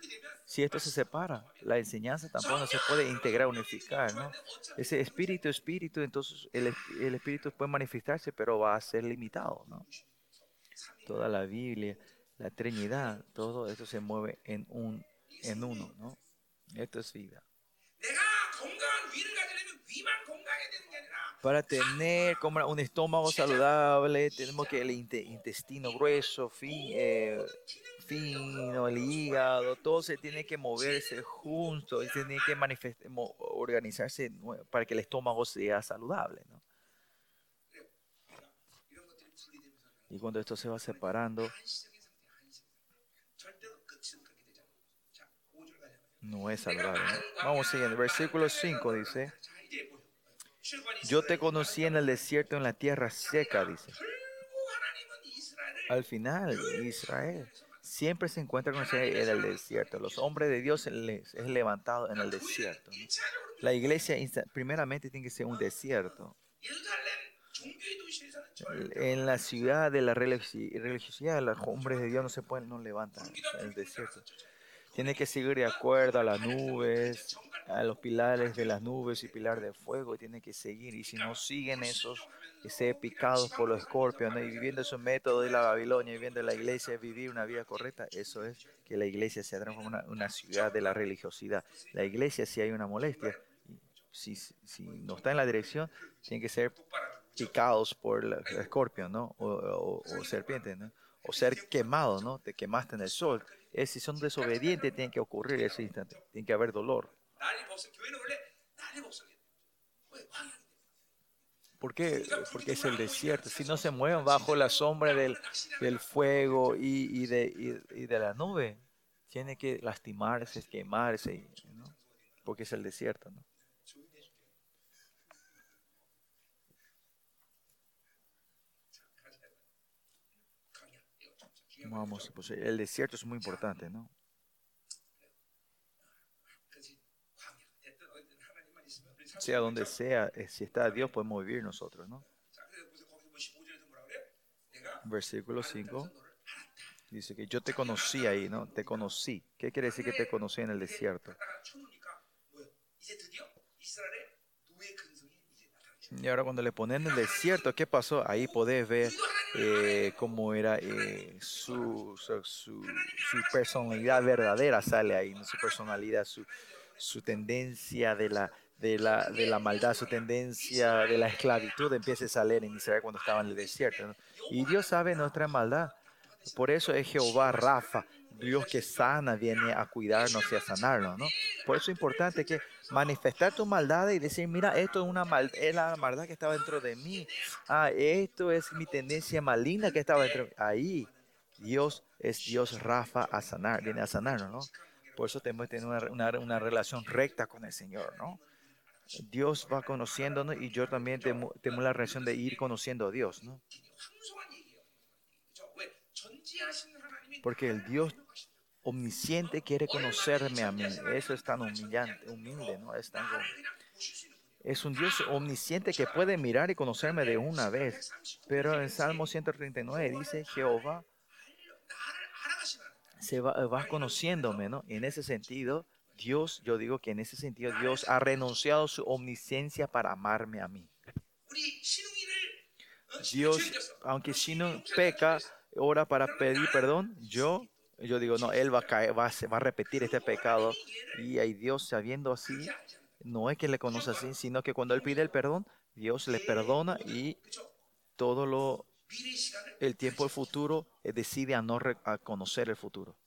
si esto se separa, la enseñanza tampoco no se puede integrar, unificar, ¿no? Ese espíritu, espíritu, entonces el, el, espíritu puede manifestarse, pero va a ser limitado, ¿no? Toda la Biblia, la Trinidad, todo esto se mueve en, un, en uno, ¿no? Esto es vida. Para tener como un estómago saludable, tenemos que el intestino grueso, fin, eh, el hígado, todo se tiene que moverse junto, y tiene que organizarse para que el estómago sea saludable. ¿no? Y cuando esto se va separando, no es saludable. ¿no? Vamos siguiendo. Versículo 5 dice, yo te conocí en el desierto, en la tierra seca, dice. Al final, Israel siempre se encuentra con el en el desierto. Los hombres de Dios es levantado en el desierto. La iglesia primeramente tiene que ser un desierto. En la ciudad de la religiosidad, los hombres de Dios no se pueden, no levantan en el desierto. Tiene que seguir de acuerdo a las nubes, a los pilares de las nubes y pilar de fuego. Tiene que seguir. Y si no siguen esos, que sean picados por los escorpios ¿no? y viviendo esos métodos de la Babilonia, viviendo la iglesia, vivir una vida correcta, eso es que la iglesia se transforma en una, ciudad de la religiosidad. La iglesia, si hay una molestia, si, si no está en la dirección, tiene que ser picados por el escorpio, ¿no? O, o, o serpientes, ¿no? O ser quemados, ¿no? Te quemaste en el sol. Es, si son desobedientes, tiene que ocurrir ese instante. Tiene que haber dolor. 날이 벗어 교회는 원래 날이 벗어야 돼. 왜 황야기 ¿Por qué? Porque es el desierto. Si no se mueven bajo la sombra del, del fuego y, y de, y, y de la nube, tiene que lastimarse, quemarse, ¿no? Porque es el desierto, ¿no? 강야 이거 참 중요한 Vamos, pues el desierto es muy importante, ¿no? sea donde sea, eh, si está Dios, podemos vivir nosotros, ¿no? Versículo 5 dice que yo te conocí ahí, ¿no? Te conocí. ¿Qué quiere decir que te conocí en el desierto? Y ahora cuando le ponen en el desierto, ¿qué pasó? Ahí podés ver eh, cómo era eh, su, su, personalidad verdadera, sale ahí, su personalidad, su, tendencia de la, de, la, de la maldad, su tendencia de la esclavitud empieza a salir en Israel cuando estaba en el desierto. Y Dios sabe nuestra maldad. Por eso es Jehová Rafa, Dios que sana, viene a cuidarnos y a sanarnos, ¿no? Por eso es importante que manifestar tu maldad y decir, mira, esto es una mal, es la maldad que estaba dentro de mí. Ah, esto es mi tendencia maligna que estaba dentro. Ahí, Dios es Dios Rafa a sanar, viene a sanarnos, ¿no? Por eso tenemos que tener una, una- una relación recta con el Señor, ¿no? Dios va conociéndonos y yo también tengo, la reacción de ir conociendo a Dios, ¿no? Porque el Dios omnisciente quiere conocerme a mí. Eso es tan humillante, humilde, ¿no? Es, tan, es un Dios omnisciente que puede mirar y conocerme de una vez. Pero en Salmo 139 dice, Jehová se va, va conociéndome, ¿no? En ese sentido, Dios, yo digo que en ese sentido Dios ha renunciado su omnisciencia para amarme a mí. Dios, aunque Shinon peca, ora para pedir perdón, yo, yo digo, no, él va a, caer, va, a, repetir este pecado. Y ahí Dios, sabiendo así, no es que le conoce así, sino que cuando él pide el perdón, Dios le perdona y todo lo, el tiempo futuro eh, decide a no reconocer el futuro.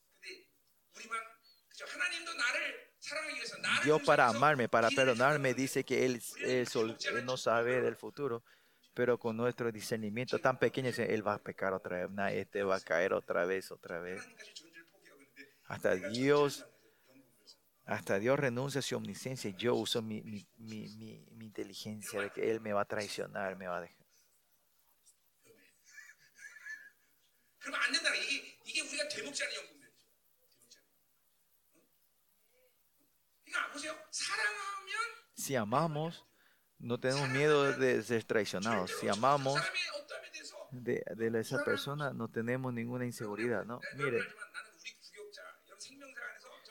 Dios para amarme, para perdonarme, dice que él, él, él, no sabe del futuro, pero con nuestro discernimiento tan pequeño, Él va a pecar otra vez, nah, este va a caer otra vez, otra vez. Hasta Dios, hasta Dios renuncia a su omnisciencia. Yo uso mi, mi, mi, mi inteligencia de que Él me va a traicionar, me va a dejar. Si amamos, no tenemos miedo de ser traicionados. Si amamos de, de esa persona, no tenemos ninguna inseguridad, ¿no? Miren,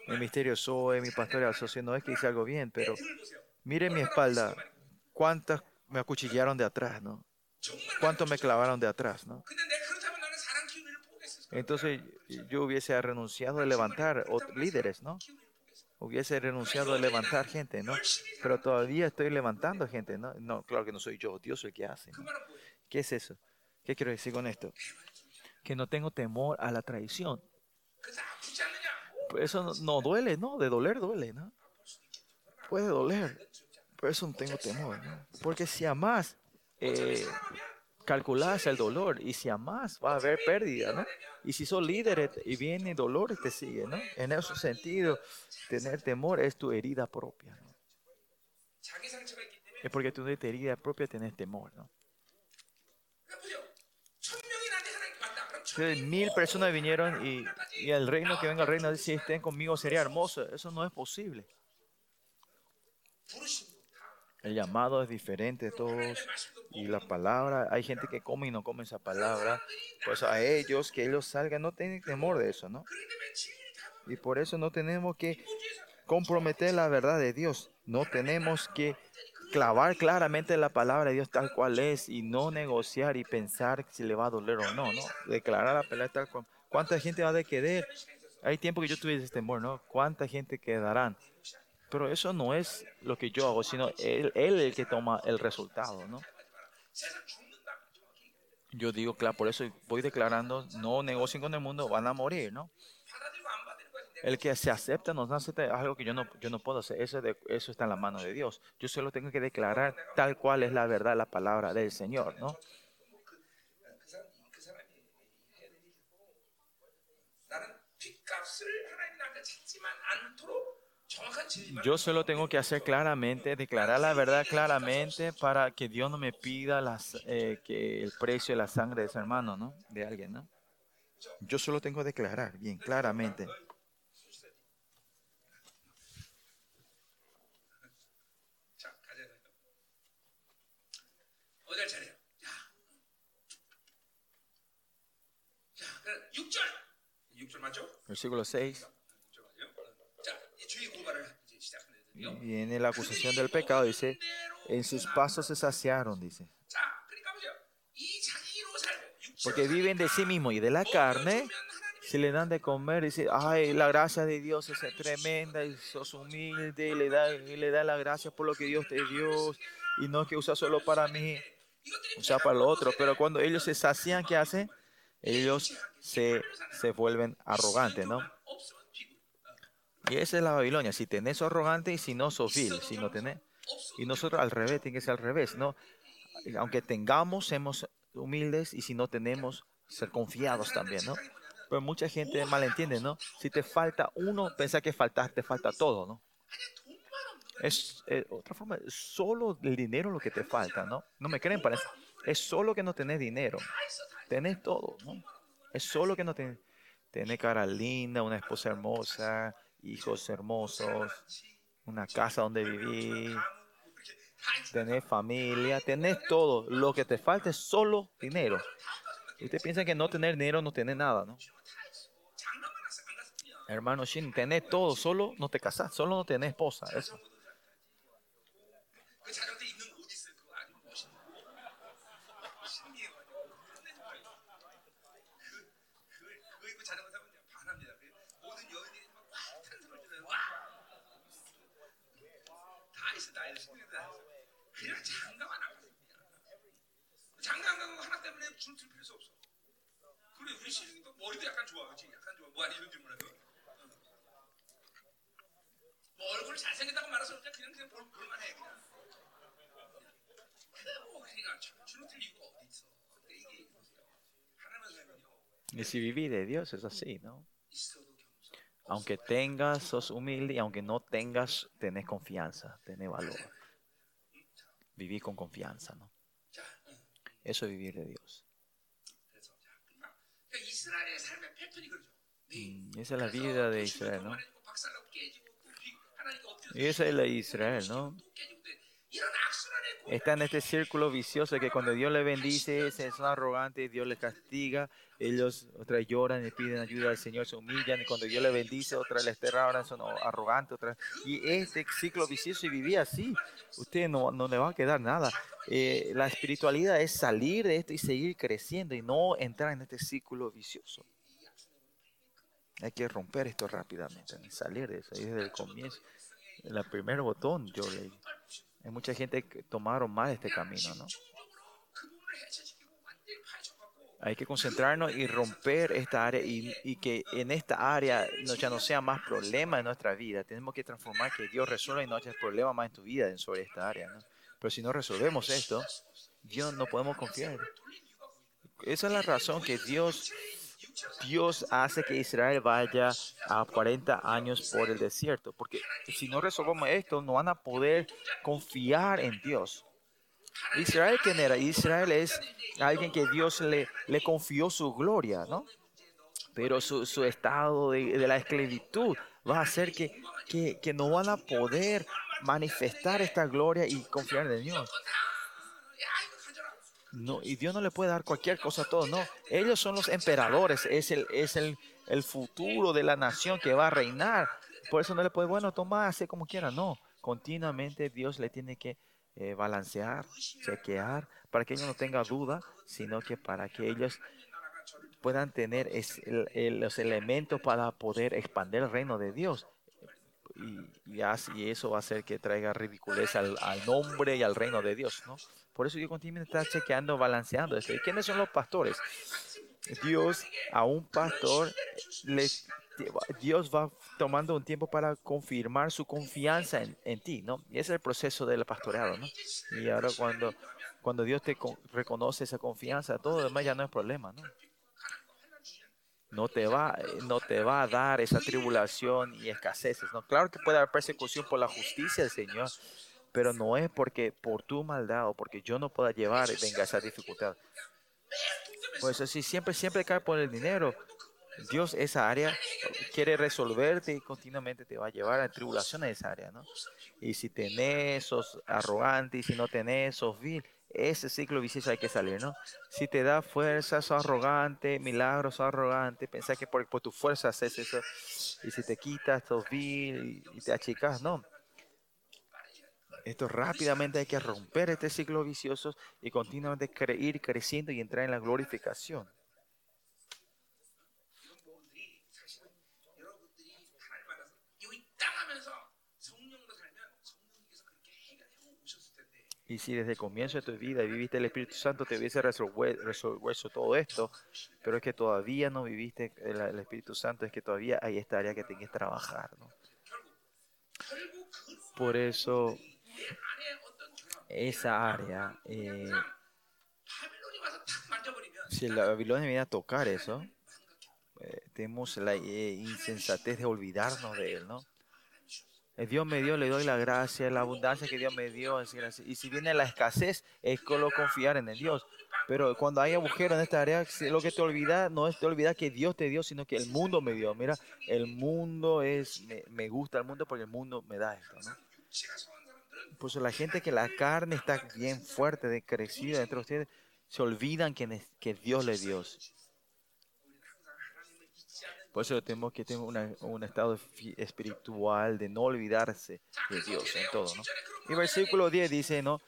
el misterio soy, mi pastor asocio, no es que hice algo bien, pero mire mi espalda, cuántas me acuchillaron de atrás, ¿no? Cuántos me clavaron de atrás, ¿no? Entonces yo hubiese renunciado a levantar líderes, ¿no? hubiese renunciado a levantar gente, ¿no? Pero todavía estoy levantando gente, ¿no? No, claro que no soy yo, Dios el que hace. ¿Qué es eso? ¿Qué quiero decir con esto? Que no tengo temor a la traición. Pues eso no, duele, ¿no? De doler duele, ¿no? Puede doler. pero eso no tengo temor, ¿no? Porque si amas, eh, calculás el dolor y si amás va a haber pérdida, ¿no? Y si sos líder eh, y viene dolor y te sigue, ¿no? En ese sentido, tener temor es tu herida propia. Es porque tú tu herida propia tenés temor, ¿no? Mil personas vinieron y, y el reino que venga el reino, si estén conmigo sería hermoso. Eso no es posible. El llamado es diferente de todos y la palabra, hay gente que come y no come esa palabra, pues a ellos que ellos salgan, no tienen temor de eso, ¿no? Y por eso no tenemos que comprometer la verdad de Dios, no tenemos que clavar claramente la palabra de Dios tal cual es y no negociar y pensar si le va a doler o no, ¿no? Declarar la palabra tal cual. ¿Cuánta gente va a querer? Hay tiempo que yo tuviese este temor, ¿no? ¿Cuánta gente quedarán? Pero eso no es lo que yo hago, sino él, él el que toma el resultado, ¿no? Yo digo, claro, por eso voy declarando, no negocien con el mundo, van a morir, ¿no? El que se acepta, nos acepta, es algo que yo no, yo no puedo hacer. Eso, de, eso está en la mano de Dios. Yo solo tengo que declarar tal cual es la verdad, la palabra del Señor, ¿no? Yo solo tengo que hacer claramente, declarar la verdad claramente para que Dios no me pida las, eh, que el precio de la sangre de su hermano, ¿no? De alguien, ¿no? Yo solo tengo que declarar bien, claramente. Versículo 6. Viene la acusación del pecado, dice, en sus pasos se saciaron, dice. Porque viven de sí mismo y de la carne. Si le dan de comer, dice, ay, la gracia de Dios es tremenda, y sos humilde, y le da, y le da la gracia por lo que Dios te dio, y no es que usa solo para mí, usa para el otro. Pero cuando ellos se sacian, ¿qué hacen? Ellos se, se vuelven arrogantes, ¿no? Y esa es la Babilonia. Si tenés sos arrogante y si no sos vil, si no tenés. Y nosotros al revés, tiene que ser al revés, ¿no? Aunque tengamos, seamos humildes y si no tenemos, ser confiados también, ¿no? Pero mucha gente malentiende, ¿no? Si te falta uno, pensá que faltas, te falta todo, ¿no? Es eh, otra forma, solo el dinero lo que te falta, ¿no? No me creen, parece. Es solo que no tenés dinero. Tenés todo, ¿no? Es solo que no tenés. Tenés cara linda, una esposa hermosa, hijos hermosos, una casa donde vivir, tener familia, tener todo. Lo que te falta es solo dinero. Usted piensa que no tener dinero no tiene nada, ¿no? Hermano Shin, tener todo, solo no te casas, solo no tenés esposa, eso. 춤출 필요 없어. 그래, 우리 시중이 또 머리도 약간 좋아, 그렇지? 약간 좋아. 뭐 아니 이런 질문 하고. 뭐 얼굴 잘생겼다고 말해서 그냥 그냥 그냥 볼, 볼만해 그냥. 그뭐 그러니까 주눅들 이유가 어디 있어? 근데 이게 보세요. 하나님을 살면요 Y si vivís de Dios es así, ¿no? 있어도 겸손. Aunque tengas, sos humilde y aunque no tengas, tenés confianza, tenés valor. Vivir con confianza, ¿no? 자, 응. Eso es vivir de Dios. Mm, esa es la vida de Israel, ¿no? Esa es la Israel, ¿no? Está en este círculo vicioso que cuando Dios le bendice, son arrogantes, Dios les castiga, ellos otras lloran y piden ayuda al Señor, se humillan, y cuando Dios le bendice, otras les ahora son arrogantes, otras. Y este ciclo vicioso, y vivía así, usted no, no le va a quedar nada. Eh, la espiritualidad es salir de esto y seguir creciendo y no entrar en este círculo vicioso. Hay que romper esto rápidamente salir de eso. Y desde el comienzo, el primer botón, yo leí. Hay mucha gente que tomaron más este camino, ¿no? Hay que concentrarnos y romper esta área y, y que en esta área no, ya no sea más problema en nuestra vida. Tenemos que transformar que Dios resuelva y no haya problema más en tu vida sobre esta área. ¿no? Pero si no resolvemos esto, Dios no podemos confiar. Esa es la razón que Dios Dios hace que Israel vaya a 40 años por el desierto. Porque si no resolvemos esto, no van a poder confiar en Dios. Israel, es alguien que Dios le, confió su gloria, ¿no? Pero su, estado de, la esclavitud va a hacer que no van a poder manifestar esta gloria y confiar en Dios. No, y Dios no le puede dar cualquier cosa a todos, no. Ellos son los emperadores, es el, es el, el futuro de la nación que va a reinar. Por eso no le puede, bueno, toma, hace como quiera, no. Continuamente Dios le tiene que eh, balancear, chequear, para que ellos no tengan duda, sino que para que ellos puedan tener es, el, los elementos para poder expandir el reino de Dios. Y, así, y eso va a hacer que traiga ridiculez al, al nombre y al reino de Dios, ¿no? Por eso yo continuamente está chequeando, balanceando esto. ¿Y quiénes son los pastores? Dios a un pastor le Dios va tomando un tiempo para confirmar su confianza en, en ti, ¿no? Y ese es el proceso del pastoreado, ¿no? Y ahora cuando, cuando Dios te con- reconoce esa confianza, todo lo demás ya no es problema, ¿no? No te va, no te va a dar esa tribulación y escaseces, ¿no? Claro que puede haber persecución por la justicia del Señor, pero no es porque por tu maldad o porque yo no pueda llevar venga esa dificultad. Pues así siempre, siempre cae por el dinero. Dios esa área quiere resolverte y continuamente te va a llevar a tribulación en esa área, ¿no? Y si tenés, sos arrogante, y si no tenés, sos vil, ese ciclo vicioso hay que salir, ¿no? Si te da fuerza, sos arrogante, milagros, sos arrogante, pensás que por, por tu fuerza haces eso, y si te quitas, sos vil y, y te achicas, no. Esto rápidamente hay que romper este ciclo vicioso y continuamente cre ir creciendo y entrar en la glorificación. Y si desde el comienzo de tu vida viviste el Espíritu Santo, te hubiese resuelto todo esto, pero es que todavía no viviste el, Espíritu Santo, es que todavía hay esta área que tienes que trabajar. Por eso esa área, eh, si la Babilonia viene a tocar eso, eh, tenemos la eh, insensatez de olvidarnos de él, ¿no? Eh, Dios me dio, le doy la gracia, la abundancia que Dios me dio. Y si viene la escasez, es solo confiar en el Dios. Pero cuando hay agujeros en esta área, lo que te olvida no es te olvida que Dios te dio, sino que el mundo me dio. Mira, el mundo es, me, me gusta el mundo porque el mundo me da esto. ¿no? Pues la gente que la carne está bien fuerte, de crecida dentro de ustedes, se olvidan que, Dios le dio. Por eso tenemos que tener un estado espiritual de no olvidarse de Dios en todo. Y versículo 10 dice, ¿no?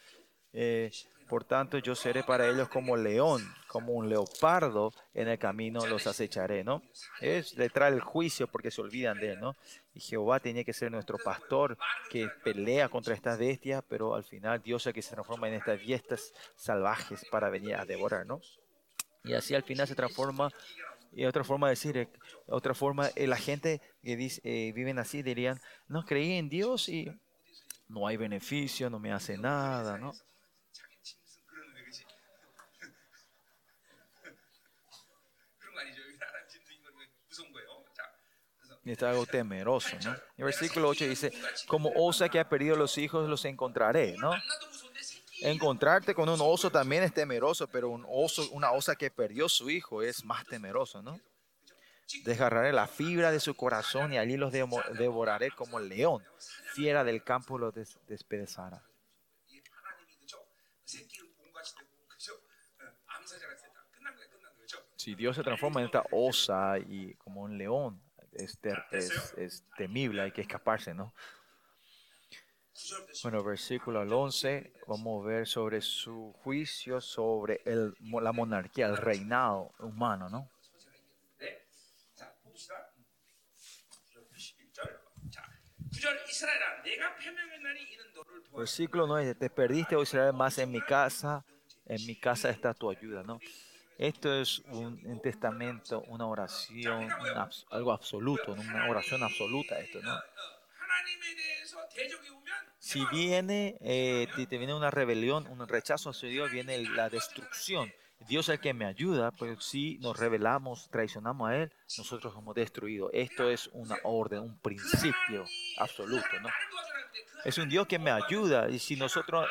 Eh, por tanto, yo seré para ellos como león, como un leopardo en el camino los acecharé, ¿no? Es, le trae el juicio porque se olvidan de él, ¿no? Y Jehová tenía que ser nuestro pastor que pelea contra estas bestias, pero al final Dios es que se transforma en estas bestias salvajes para venir a devorar, ¿no? Y así al final se transforma y otra forma de decir, eh, otra forma, eh, la gente que dice, eh, viven así dirían, no creí en Dios y no hay beneficio, no me hace nada, ¿no? necesita algo temeroso. ¿no? El versículo 8 dice, como osa que ha perdido los hijos, los encontraré. ¿no? Encontrarte con un oso también es temeroso, pero un oso, una osa que perdió su hijo es más temeroso. ¿no? Desgarraré la fibra de su corazón y allí los devoraré como el león. Fiera del campo los des despedazará. Si Dios se transforma en esta osa y como un león, este, ah, es, es, es temible, hay que escaparse, ¿no? Bueno, versículo 11, vamos a ver sobre su juicio sobre el, la monarquía, el reinado humano, ¿no? Versículo 9, te perdiste, oh Israel, más en mi casa, en mi casa está tu ayuda, ¿no? Esto es un, testamento, una oración, algo absoluto, una oración absoluta esto, ¿no? Si viene, eh, te, viene una rebelión, un rechazo hacia Dios, viene la destrucción. Dios es el que me ayuda, pero si nos rebelamos, traicionamos a Él, nosotros somos destruidos. Esto es una orden, un principio absoluto, ¿no? Es un Dios que me ayuda y si nosotros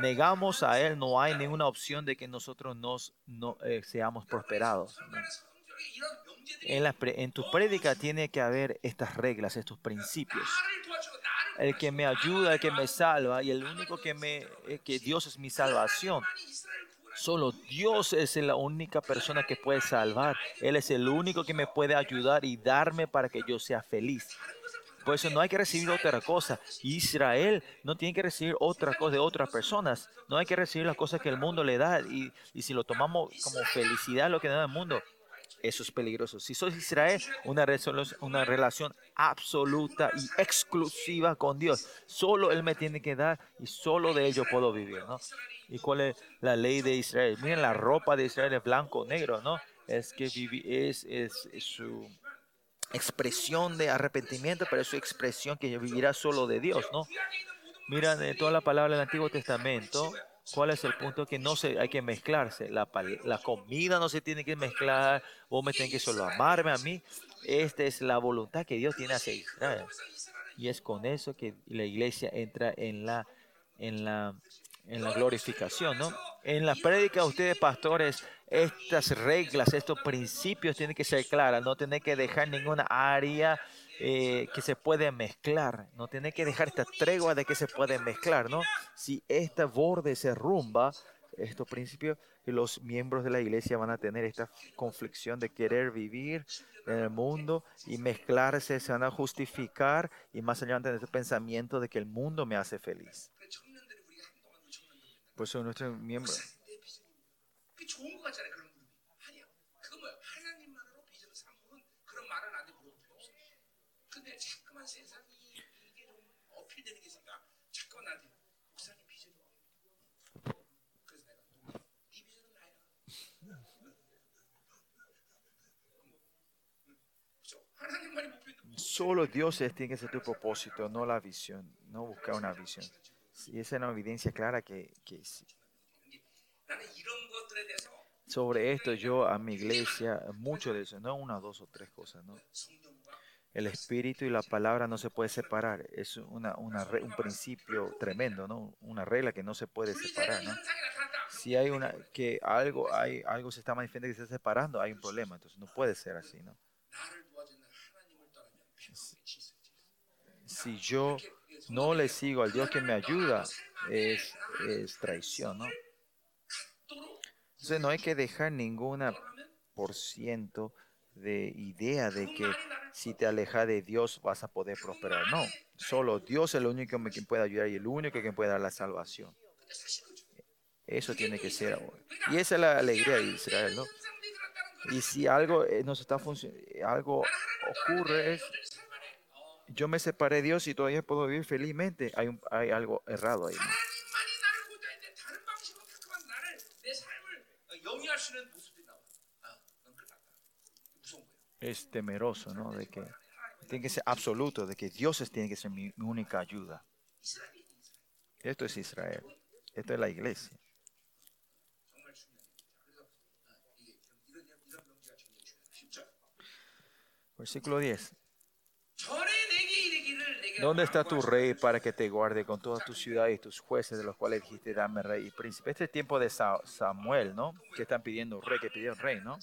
negamos a Él, no hay ninguna opción de que nosotros nos, no, eh, seamos prosperados. En, la, en tu prédica tiene que haber estas reglas, estos principios. El que me ayuda, el que me salva, y el único que me, eh, que Dios es mi salvación. Solo Dios es la única persona que puede salvar. Él es el único que me puede ayudar y darme para que yo sea feliz. Por eso no hay que recibir otra cosa. Israel no tiene que recibir otra cosa de otras personas. No hay que recibir las cosas que el mundo le da. Y, si lo tomamos como felicidad lo que da el mundo, eso es peligroso. Si soy Israel, una, una relación absoluta y exclusiva con Dios. Solo Él me tiene que dar y solo de ello puedo vivir. ¿no? ¿Y cuál es la ley de Israel? Miren, la ropa de Israel es blanco o negro, ¿no? Es que vivi- es su expresión de arrepentimiento, pero es su expresión que vivirá solo de Dios, ¿no? Miran en toda la palabra del Antiguo Testamento, ¿cuál es el punto? Que no se hay que mezclarse. La, la comida no se tiene que mezclar, vos me tenés que solo amarme a mí. Esta es la voluntad que Dios tiene hacia Israel. Y es con eso que la iglesia entra en la, en la, en la glorificación, ¿no? En la prédica, ustedes pastores, estas reglas, estos principios tienen que ser claras, no tiene que dejar ninguna área eh, que se puede mezclar, no tiene que dejar esta tregua de que se puede mezclar, ¿no? Si este borde se rumba, estos principios, los miembros de la iglesia van a tener esta conflicción de querer vivir en el mundo y mezclarse, se van a justificar y más allá van a tener este pensamiento de que el mundo me hace feliz. Por eso nuestros miembros 좋은 것 같잖아요 그런 그룹이 아니야 그거 뭐야 하나님만으로 비전을 삼는 그런 말은 안돼 물어볼 필요 없어 근데 자꾸만 세상이 이게 좀 어필되는 게 있으니까 자꾸만 나한테 목사님 비전이 뭐예요 그래서 내가 누구야 네 비전은 나야 그죠 하나님만이 목표인데 solo Dios es- tiene que ser tu propósito, no la visión, no buscar una visión. Y esa es una evidencia clara que, que sí. 나는 이런 것들에 대해서 sobre esto yo a mi iglesia, mucho de eso, no una, dos o tres cosas, ¿no? El espíritu y la palabra no se puede separar, es una, una un principio tremendo, ¿no? Una regla que no se puede separar, ¿no? Si hay una, que algo, hay, algo se está manifestando que se está separando, hay un problema, entonces no puede ser así, ¿no? Si yo no le sigo al Dios que me ayuda, es, es traición, ¿no? Entonces no hay que dejar ninguna por ciento de idea de que si te alejas de Dios vas a poder prosperar. No, solo Dios es el único que puede ayudar y el único que puede dar la salvación. Eso tiene que ser. ahora. Y esa es la alegría de Israel, ¿no? Y si algo eh, nos está algo ocurre es, yo me separé de Dios y todavía puedo vivir felizmente. Hay, un- hay algo errado ahí. ¿no? es temeroso, ¿no? De que tiene que ser absoluto, de que Dios tiene que ser mi, única ayuda. Esto es Israel. Esto es la iglesia. Versículo 10. ¿Dónde está tu rey para que te guarde con todas tus ciudades y tus jueces de los cuales dijiste dame rey y príncipe? Este es el tiempo de Samuel, ¿no? Que están pidiendo rey, que pidieron rey, ¿no?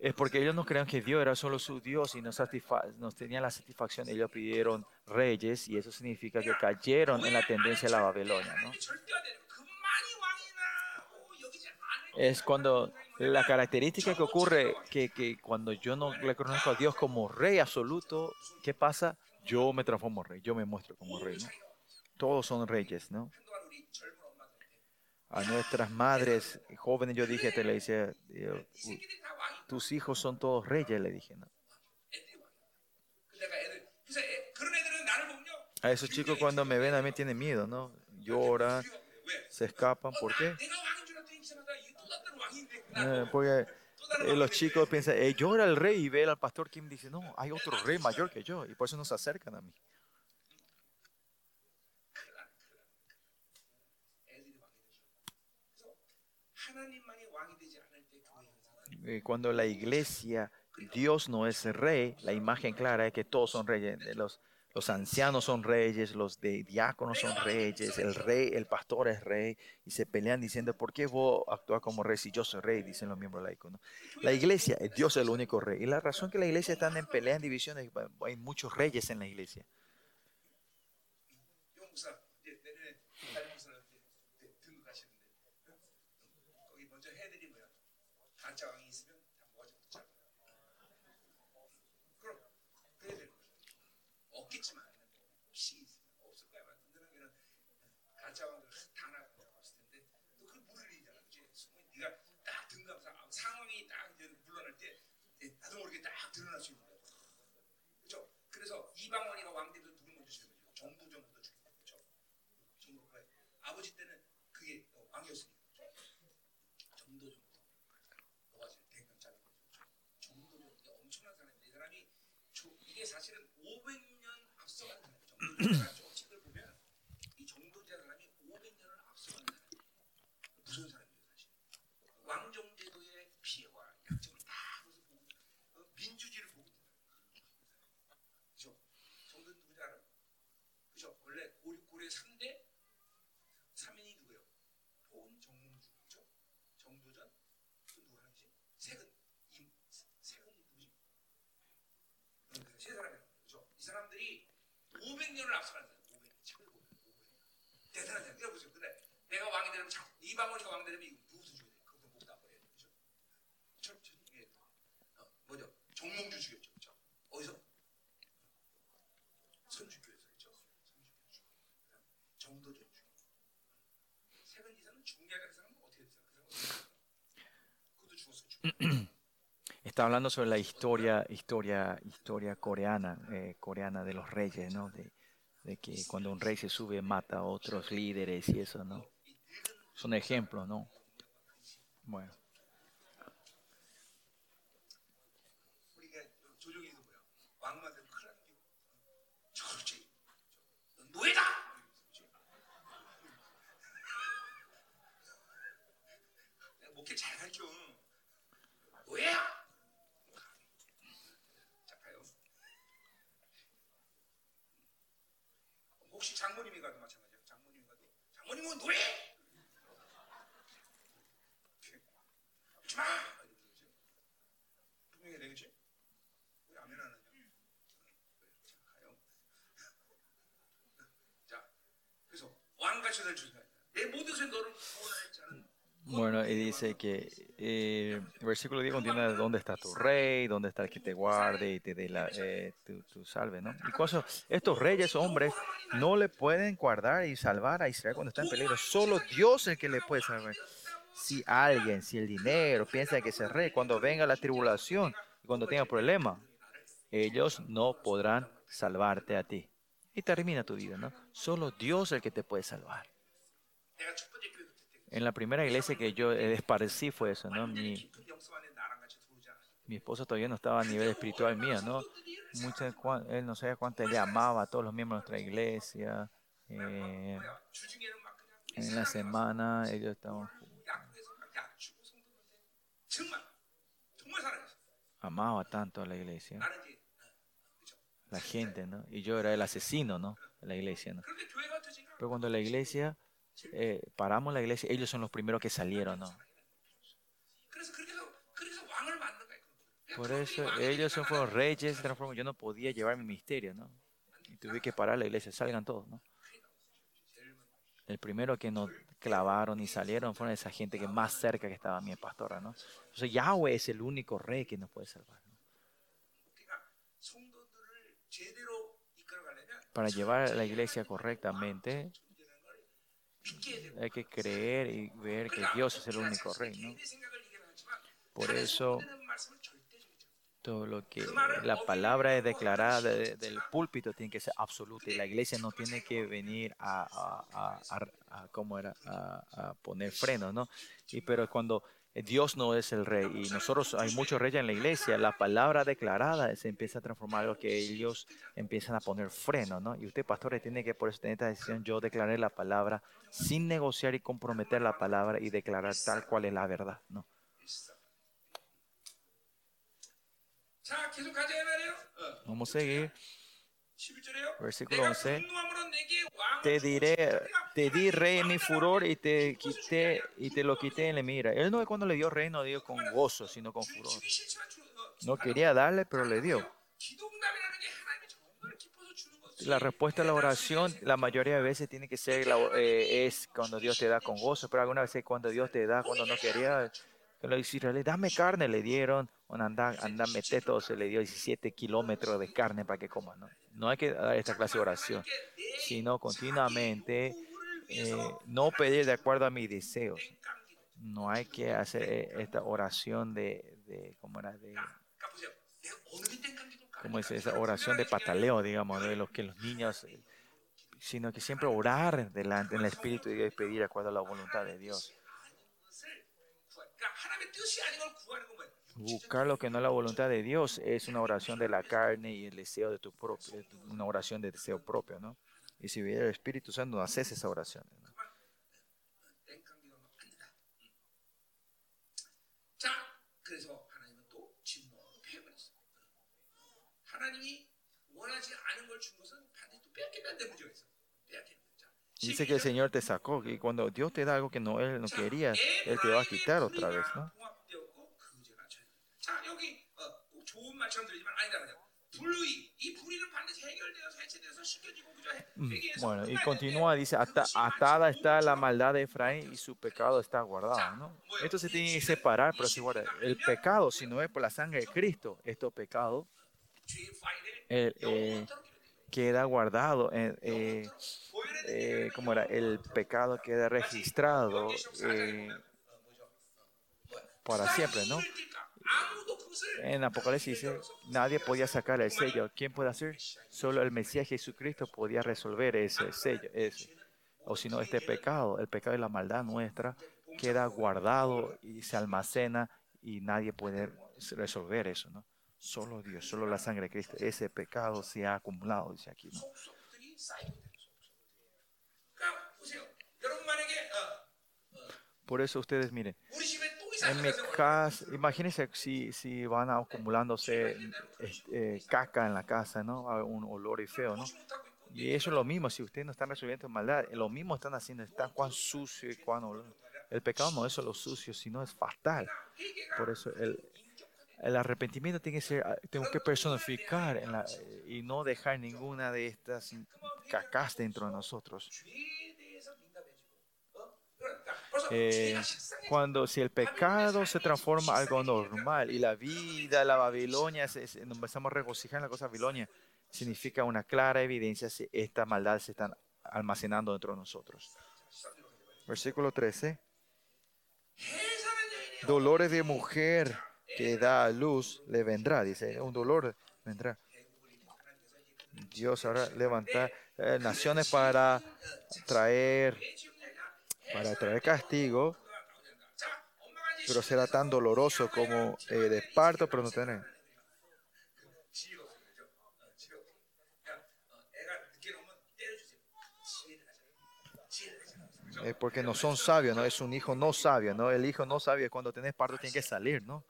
es porque ellos no creían que Dios era solo su Dios y no, no tenían la satisfacción. Ellos pidieron reyes y eso significa que cayeron en la tendencia de la Babilonia. ¿no? Es cuando la característica que ocurre que, que cuando yo no le conozco a Dios como rey absoluto, ¿qué pasa? Yo me transformo en rey, yo me muestro como rey. ¿no? Todos son reyes, ¿no? a nuestras madres jóvenes, yo dije, te le dije, eh, tus hijos son todos reyes, le dije. ¿no? A esos chicos cuando me ven a mí tienen miedo, ¿no? Lloran, se escapan, ¿por qué? Eh, porque eh, los chicos piensan, eh, llora el rey y ve al pastor Kim dice, no, hay otro rey mayor que yo, y por eso no se acercan a mí. Cuando la iglesia, Dios no es rey, la imagen clara es que todos son reyes. Los, ancianos son reyes, los de diáconos son reyes, el rey, el pastor es rey, y se pelean diciendo, ¿por qué vos actúas como rey si yo soy rey? Dicen los miembros laicos. La iglesia, eh, Dios es el único rey. Y la razón que la iglesia está en pelea, en divisiones, hay muchos reyes en la iglesia. 이방원이가 왕대도 누구 먼저 죽여요? 정부 정부도 죽이고 그렇죠? 정부가 아버지 때는 그게 어, 왕이었으니까 이방원이가 왕 되면 이거 누구도 죽여야 돼. 그것도 목다 버려야 돼. 그죠? 저, 저, 이게 어, 뭐죠? 정몽주 죽였죠. 그죠? 어디서? 선주교에서 그죠? 선주교 죽. 정도전 죽. 세ven 이상은 죽은 게 아니라 그 사람은 어떻게 됐어? 그 사람은 어떻게 됐어? 그것도 죽었어. 죽. Está hablando sobre la historia, historia, historia coreana, eh, coreana de los reyes, ¿no? De, de que cuando un rey se sube mata a otros líderes y eso, ¿no? son ejemplos, ¿no? Bueno. Wait! 예. 하지 마. 이러면서 그죠? 분명히 되겠지? 왜 아멘 안 하냐? 자, 가요. 자, 그래서 왕같이 될 줄이야. 내 모든 것에 너를 구원할 자는 bueno, y dice que eh, el versículo 10 contiene dónde está tu rey, dónde está el que te guarde y te dé la, eh, tu, tu salve, ¿no? Y cuando estos reyes, hombres, no le pueden guardar y salvar a Israel cuando está en peligro. Solo Dios es el que le puede salvar. Si alguien, si el dinero piensa que se rey, cuando venga la tribulación, cuando tenga problema, ellos no podrán salvarte a ti. Y termina tu vida, ¿no? Solo Dios es el que te puede salvar. En la primera iglesia que yo esparcí fue eso, ¿no? Mi, esposa todavía no estaba a nivel espiritual mía, ¿no? Muchas, él no sabía cuánto le amaba a todos los miembros de nuestra iglesia. Eh, en la semana ellos estaban Amaba tanto a la iglesia. La gente, ¿no? Y yo era el asesino, ¿no? De la iglesia, ¿no? Pero cuando la iglesia, eh, paramos la iglesia, ellos son los primeros que salieron, ¿no? Por eso ellos fueron reyes, yo no podía llevar mi misterio, ¿no? Y tuve que parar la iglesia, salgan todos, ¿no? El primero que nos clavaron y salieron fueron esa gente que más cerca que estaba mi pastora, ¿no? O sea, Yahweh es el único rey que nos puede salvar. Para llevar a la iglesia correctamente, hay que creer y ver que Dios es el único rey. ¿no? Por eso, todo lo que la palabra es declarada del púlpito tiene que ser absoluta y la iglesia no tiene que venir a, a, a, ¿cómo era? poner frenos, ¿no? Y pero cuando eh, Dios no es el rey y nosotros hay muchos reyes en la iglesia. La palabra declarada se empieza a transformar lo que ellos empiezan a poner freno, ¿no? Y usted, pastores, tiene que por eso tener esta decisión. Yo declaré la palabra sin negociar y comprometer la palabra y declarar tal cual es la verdad, ¿no? Vamos a seguir. Versículo 11. Te diré, te di rey mi furor y te quité y te lo quité en la mira. Él no es cuando le dio reino dio con gozo, sino con furor. No quería darle, pero le dio. La respuesta a la oración, la mayoría de veces tiene que ser la, eh, es cuando Dios te da con gozo, pero algunas veces cuando Dios te da cuando no quería, que los israelíes, dame carne, le dieron, un andan, andan meteto, se le dio 17 kilómetros de carne para que coman. ¿no? no hay que dar esta clase de oración, sino continuamente eh, no pedir de acuerdo a mis deseos. No hay que hacer eh, esta oración de, de ¿cómo era? De, como es esa oración de pataleo, digamos, de los que los niños, eh, sino que siempre orar delante en el Espíritu de Dios y pedir de acuerdo a la voluntad de Dios. Buscar lo que no es la voluntad de Dios es una oración de la carne y el deseo de tu propio, una oración de deseo propio, ¿no? Y si viene el Espíritu Santo, no haces esa oración. ¿no? Dice que el Señor te sacó y cuando Dios te da algo que no él no quería, él te va a quitar otra vez, ¿no? Mm, bueno, y continúa, dice, atada está la maldad de Efraín y su pecado está guardado, ¿no? Esto se tiene que separar, pero si guarda, el pecado, si no es por la sangre de Cristo, estos pecados, queda guardado, eh, eh, eh era? El pecado queda registrado eh, para siempre, ¿no? En Apocalipsis dice, nadie podía sacar el sello. ¿Quién puede hacer? Solo el Mesías Jesucristo podía resolver ese sello. Ese. O si no, este pecado, el pecado y la maldad nuestra, queda guardado y se almacena y nadie puede resolver eso, ¿no? Solo Dios, solo la sangre de Cristo. Ese pecado se ha acumulado, dice aquí. Por eso ustedes miren, en imagínense si, si van acumulándose este, caca en la casa, ¿no? Ah, un olor y feo, ¿no? Y eso es lo mismo, si ustedes no están resolviendo maldad, lo mismo están haciendo, están cuán sucio y cuán olor. El pecado no es solo sucio, sino es fatal. Por eso el, el arrepentimiento tiene que ser, ah, que personificar eh, y no dejar ninguna de estas cacas dentro de nosotros. Eh, cuando si el pecado se transforma algo normal y la vida, la Babilonia, empezamos a regocijar en la cosa Babilonia, significa una clara evidencia si esta maldad se está almacenando dentro de nosotros. Versículo 13. Dolores de mujer que da luz le vendrá, dice, un dolor vendrá. Dios hará levantar eh, naciones para traer, para traer castigo, pero será tan doloroso como eh, de parto, pero no tener. Eh, porque no son sabios, ¿no? Es un hijo no sabio, ¿no? El hijo no sabio cuando tenés parto tiene que salir, ¿no?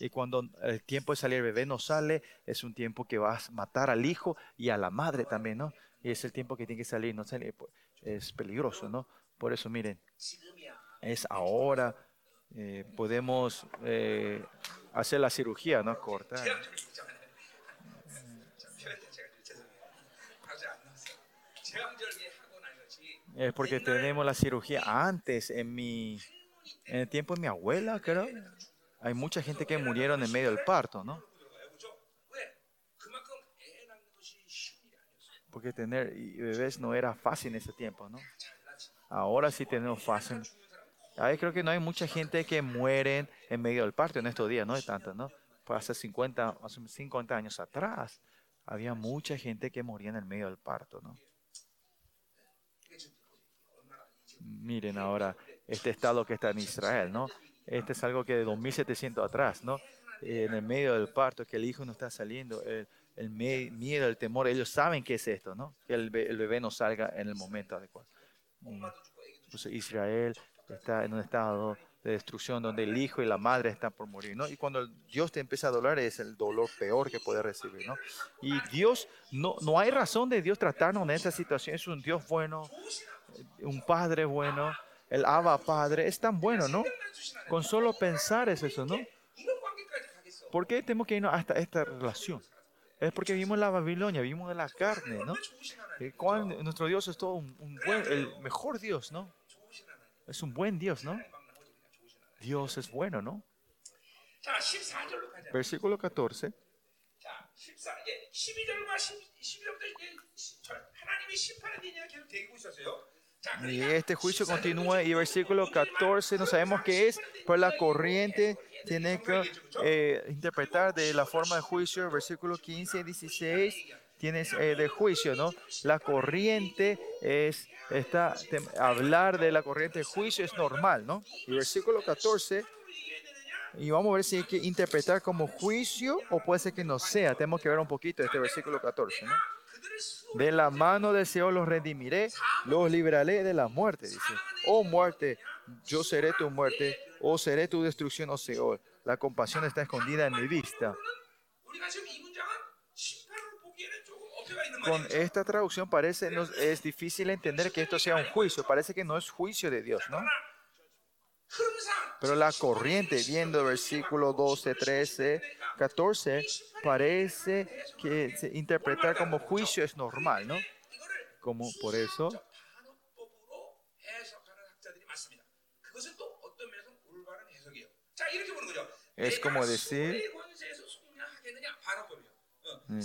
y cuando el tiempo de salir el bebé no sale, es un tiempo que vas a matar al hijo y a la madre también, ¿no? Y es el tiempo que tiene que salir, no sale, pues, es peligroso, ¿no? Por eso, miren, es ahora, eh, podemos eh, hacer la cirugía, ¿no? Cortar. Es porque tenemos la cirugía antes, en mi, en el tiempo de mi abuela, creo. Hay mucha gente que murieron en medio del parto, ¿no? Porque tener bebés no era fácil en ese tiempo, ¿no? Ahora sí tenemos fácil. Ahí creo que no hay mucha gente que mueren en medio del parto en estos días, no hay tanta, ¿no? Hace 50, hace 50 años atrás había mucha gente que moría en el medio del parto, ¿no? Miren ahora este estado que está en Israel, ¿no? Este es algo que de 2700 atrás, ¿no? En el medio del parto, que el hijo no está saliendo, el, miedo, el temor, ellos saben qué es esto, ¿no? Que el, be- el bebé no salga en el momento adecuado. Mm. Entonces, Israel está en un estado de destrucción donde el hijo y la madre están por morir, ¿no? Y cuando Dios te empieza a doler es el dolor peor que puede recibir, ¿no? Y Dios, no, no hay razón de Dios tratarnos en esta situación, es un Dios bueno, un Padre bueno, el Abba Padre es tan bueno, ¿no? Con solo pensar es eso, ¿no? ¿Por qué tenemos que irnos hasta esta relación? Es porque vimos la Babilonia, vimos de la carne, ¿no? Cuando nuestro Dios es todo un, buen, el mejor Dios, ¿no? Es un buen Dios, ¿no? Dios es bueno, ¿no? Versículo 14. Y este juicio continúa y versículo 14 no sabemos qué es, pero la corriente tiene que eh, interpretar de la forma de juicio, versículo 15 y 16 tienes eh, de juicio, ¿no? La corriente es, está, te, hablar de la corriente de juicio es normal, ¿no? Y versículo 14, y vamos a ver si hay que interpretar como juicio o puede ser que no sea. Tenemos que ver un poquito este versículo 14, ¿no? De la mano de Seol los redimiré, los libraré de la muerte, dice. Oh muerte, yo seré tu muerte, o seré tu destrucción, oh Seol. La compasión está escondida en mi vista. Con esta traducción parece, nos, es difícil entender que esto sea un juicio, parece que no es juicio de Dios, ¿no? Pero la corriente, viendo versículo 12, 13, 14 parece que se interpretar como juicio es normal, ¿no? Como por eso. Es como decir. Mm. Mm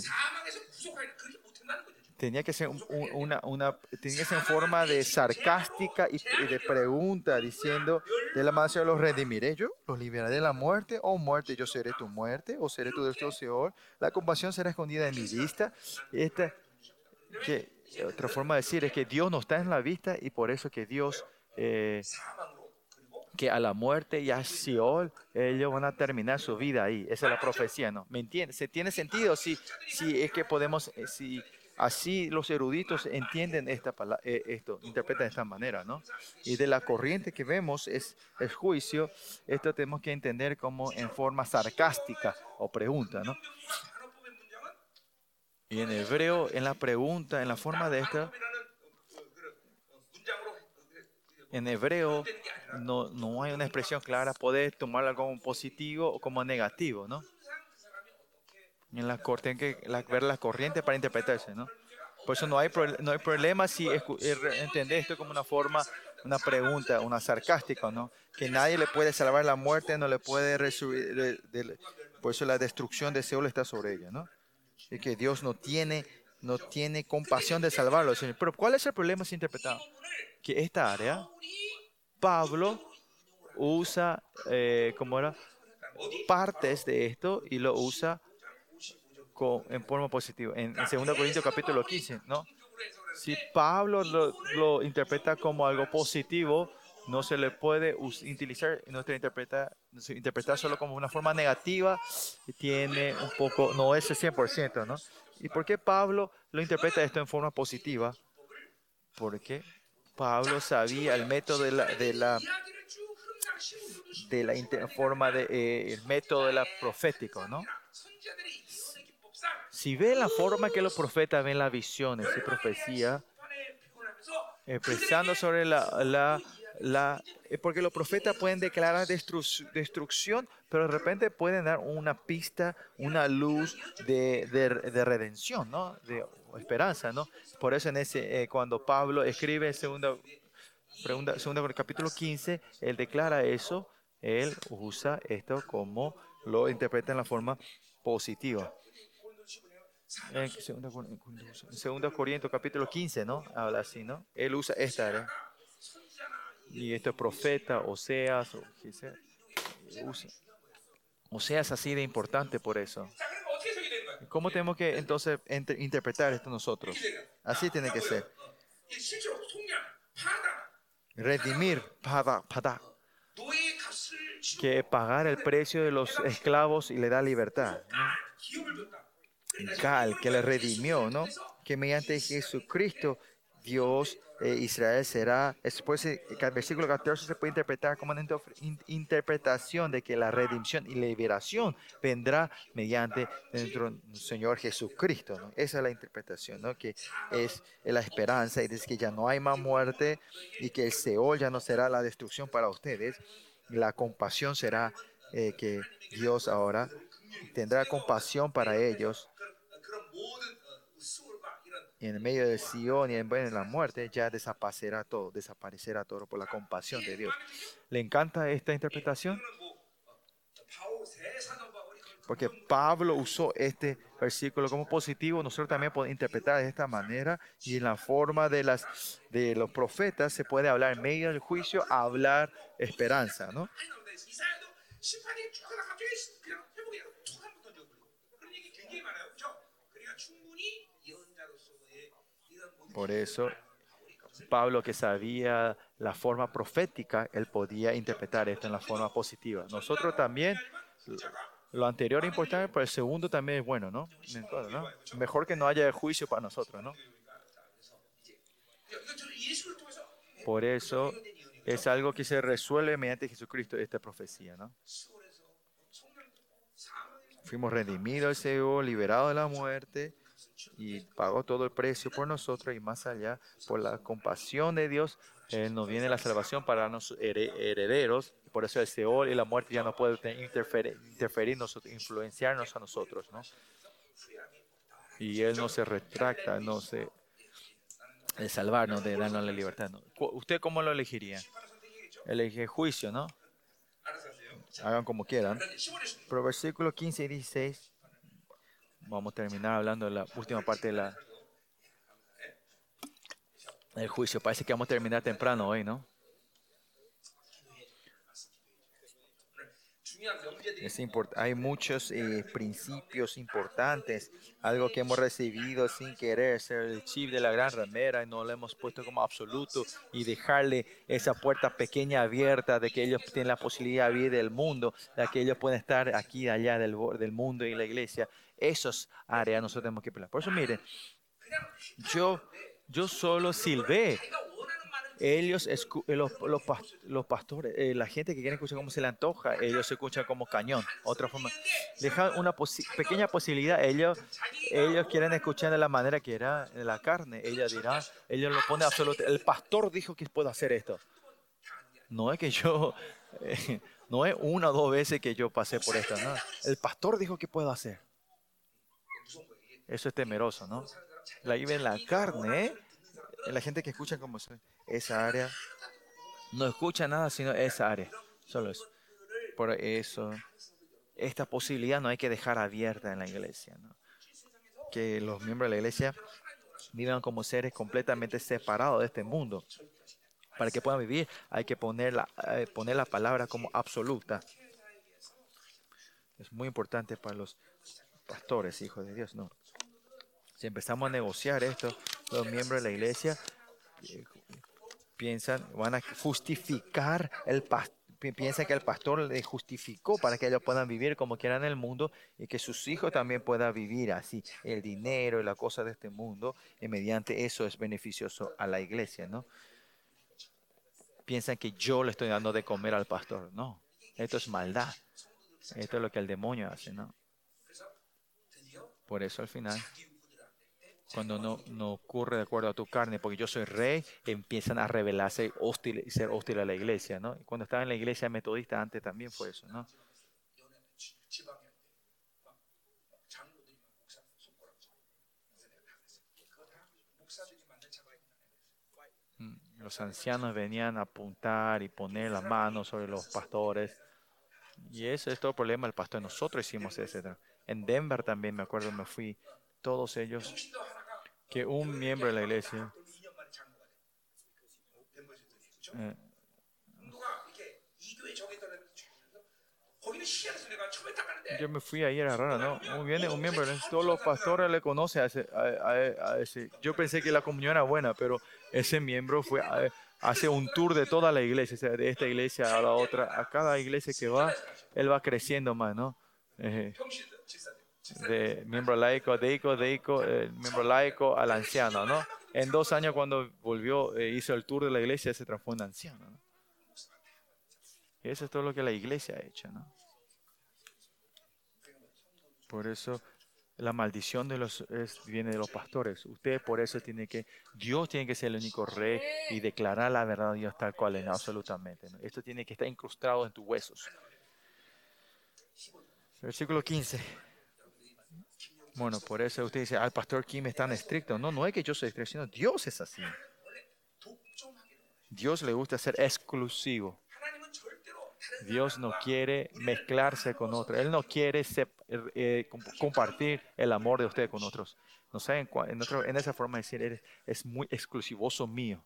tenía que ser un, una, una, tenía que ser en forma de sarcástica y, y, de pregunta diciendo de la manera los redimiré yo los liberaré de la muerte o oh muerte yo seré tu muerte o seré tu destructor la compasión será escondida en mi vista esta que otra forma de decir es que Dios no está en la vista y por eso que Dios eh, que a la muerte y a Sheol ellos van a terminar su vida ahí. Esa es la profecía, ¿no? ¿Me entiendes? Se tiene sentido si, si es que podemos, eh, si Así los eruditos entienden esta palabra, eh, esto, interpretan de esta manera, ¿no? Y de la corriente que vemos es el juicio, esto tenemos que entender como en forma sarcástica o pregunta, ¿no? Y en hebreo, en la pregunta, en la forma de esta, en hebreo no, no hay una expresión clara, podés tomarla como positivo o como negativo, ¿no? En la corte, hay que la- ver la corriente para interpretarse, ¿no? Por eso no hay, no hay problema si eh, entender esto como una forma, una pregunta, una sarcástica, ¿no? Que nadie le puede salvar la muerte, no le puede de- por eso la destrucción de Seúl está sobre ella, ¿no? Y que Dios no tiene, no tiene compasión de salvarlo. Pero ¿cuál es el problema si interpretado? Que esta área, Pablo usa, eh, ¿cómo era? Partes de esto y lo usa en forma positiva, en, en 2 Corintios capítulo 15, ¿no? Si Pablo lo, lo, interpreta como algo positivo, no se le puede utilizar, no se interpreta, no se interpreta solo como una forma negativa, tiene un poco, no es el 100%, ¿no? ¿Y por qué Pablo lo interpreta esto en forma positiva? Porque Pablo sabía el método de la, de la, de la inter, forma de, eh, el método de la profético, ¿no? si ve la forma que los profetas ven las visiones y profecía, expresando sobre la, la, la porque los profetas pueden declarar destru, destrucción, pero de repente pueden dar una pista, una luz de, de, de redención, ¿no? De esperanza, ¿no? Por eso en ese, eh, cuando Pablo escribe segundo, pregunta, segundo capítulo 15, él declara eso, él usa esto como lo interpreta en la forma positiva. En 2 Corintios capítulo 15, ¿no? Habla así, ¿no? Él usa esta área. Y esto es profeta, Oseas, o sea, eh, usa. Oseas así de importante por eso. ¿Cómo tenemos que entonces interpretar esto nosotros? Así tiene que ser. Redimir, pada, pada. Que pagar el precio de los esclavos y le da libertad. Que le redimió, ¿no? Que mediante Jesucristo, Dios, eh, Israel será. Después, eh, el versículo 14 se puede interpretar como una inter- in- interpretación de que la redención y liberación vendrá mediante dentro del Señor Jesucristo, ¿no? Esa es la interpretación, ¿no? Que es la esperanza y dice que ya no hay más muerte y que el Seol ya no será la destrucción para ustedes. La compasión será eh, que Dios ahora tendrá compasión para ellos y en medio de Sion y en medio de la muerte ya desaparecerá todo, desaparecerá todo por la compasión de Dios. ¿Le encanta esta interpretación? Porque Pablo usó este versículo como positivo, nosotros también podemos interpretar de esta manera y en la forma de, las, de los profetas se puede hablar en medio del juicio, hablar esperanza, ¿no? Por eso, Pablo, que sabía la forma profética, él podía interpretar esto en la forma positiva. Nosotros también, lo anterior es importante, pero el segundo también es bueno, ¿no? ¿no? Mejor que no haya juicio para nosotros, ¿no? Por eso es algo que se resuelve mediante Jesucristo, esta profecía, ¿no? Fuimos redimidos del Señor, liberados de la muerte y pagó todo el precio por nosotros y más allá, por la compasión de Dios, eh, nos viene la salvación para los herederos. Por eso el Seol y la muerte ya no pueden interferir, interferirnos, influenciarnos a nosotros. ¿no? Y Él no se retracta, no se de salvarnos, de darnos la libertad. ¿no? ¿Usted cómo lo elegiría? Elige juicio, ¿no? Hagan como quieran. Pero versículo 15 y 16 vamos a terminar hablando de la última parte de la el juicio. Parece que vamos a terminar temprano hoy, ¿no? Es hay muchos eh, principios importantes, algo que hemos recibido sin querer, ser el chip de la gran ramera y no lo hemos puesto como absoluto y dejarle esa puerta pequeña abierta de que ellos tienen la posibilidad de vivir del mundo, de que ellos pueden estar aquí, allá del, del mundo y la iglesia. Esas áreas nosotros tenemos que pelear. Por eso miren, yo, yo solo silbé. Ellos, eh, los, los, los pastores, eh, la gente que quiere escuchar como se le antoja, ellos se escuchan como cañón. Otra forma, dejan una pequeña posibilidad, ellos, ellos quieren escuchar de la manera que era en la carne. Ella dirá, ellos lo ponen absolutamente. El pastor dijo que puedo hacer esto. No es que yo, eh, no es una o dos veces que yo pasé por esto. ¿no? El pastor dijo que puedo hacer. Eso es temeroso, ¿no? La ira en la carne, ¿eh? la gente que escucha como esa área, no escucha nada sino esa área, solo eso. Por eso, esta posibilidad no hay que dejar abierta en la iglesia. Que los miembros de la iglesia vivan como seres completamente separados de este mundo. Para que puedan vivir hay que poner la, eh, poner la palabra como absoluta. Es muy importante para los pastores, hijos de Dios, ¿no? Si empezamos a negociar esto, los miembros de la iglesia eh, piensan, van a justificar el pastor piensa que el pastor le justificó para que ellos puedan vivir como quieran en el mundo y que sus hijos también puedan vivir así. El dinero y la cosa de este mundo, y mediante eso es beneficioso a la iglesia, ¿no? Piensan que yo le estoy dando de comer al pastor. No, esto es maldad. Esto es lo que el demonio hace, ¿no? Por eso al final cuando no, no ocurre de acuerdo a tu carne, porque yo soy rey, empiezan a rebelarse hostil, y ser hostil a la iglesia, ¿no? Cuando estaba en la iglesia metodista antes también fue eso, ¿no? Mm, los ancianos venían a apuntar y poner las manos sobre los pastores. Y eso es todo el problema del pastor. Nosotros hicimos, etc. En Denver también, me acuerdo, me fui todos ellos, que un miembro de la iglesia eh, yo me fui ayer a rara, ¿no? Muy bien, un miembro, todos los pastores le conocen a ese, a, a, ese, Yo pensé que la comunión era buena, pero ese miembro fue hace un tour de toda la iglesia, o sea, de esta iglesia a la otra. A cada iglesia que va, él va creciendo más, ¿no? Eh, de miembro laico, deico, eh, miembro laico al anciano, ¿no? En dos años cuando volvió, eh, hizo el tour de la iglesia, se transformó en anciano, ¿no? Y eso es todo lo que la iglesia ha hecho, ¿no? Por eso la maldición de los es- viene de los pastores. Usted por eso tiene que, Dios tiene que ser el único rey y declarar la verdad Dios tal cual es, absolutamente. Esto tiene que estar incrustado en tus huesos. Versículo 15. Bueno, por eso usted dice, al pastor Kim es tan estricto. No, no es que yo soy estricto, sino Dios es así. Dios le gusta ser exclusivo. Dios no quiere mezclarse con otros. Él no quiere eh, eh compartir el amor de usted con otros. No saben, en, en, esa forma de decir, es muy exclusivoso mío.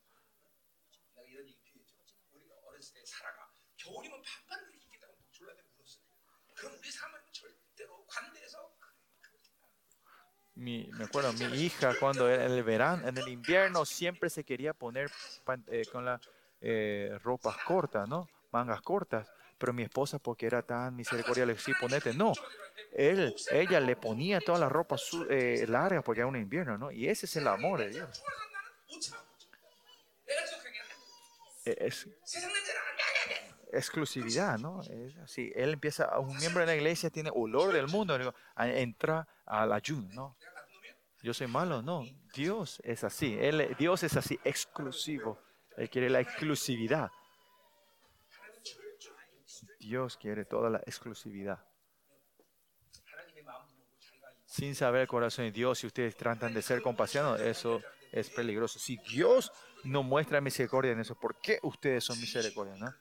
mi, me acuerdo, mi hija cuando era en el verano, en el invierno siempre se quería poner eh, con las eh, ropas cortas, ¿no? Mangas cortas. Pero mi esposa, porque era tan misericordia, le decía, ponete, no. Él, ella le ponía todas las ropas eh, largas porque era un invierno, ¿no? Y ese es el amor de Dios. E, es, exclusividad, ¿no? Es. Él empieza, un miembro de la iglesia tiene olor del mundo, ah, entra al ayuno, ¿no? Yo soy malo, no. Dios es así. Dios es así, exclusivo. Él quiere la exclusividad. Dios quiere toda la exclusividad. Sin saber el corazón de Dios, si ustedes tratan de ser compasivos, eso es peligroso. Si Dios no muestra misericordia en eso, ¿por qué ustedes son misericordia? ¿no?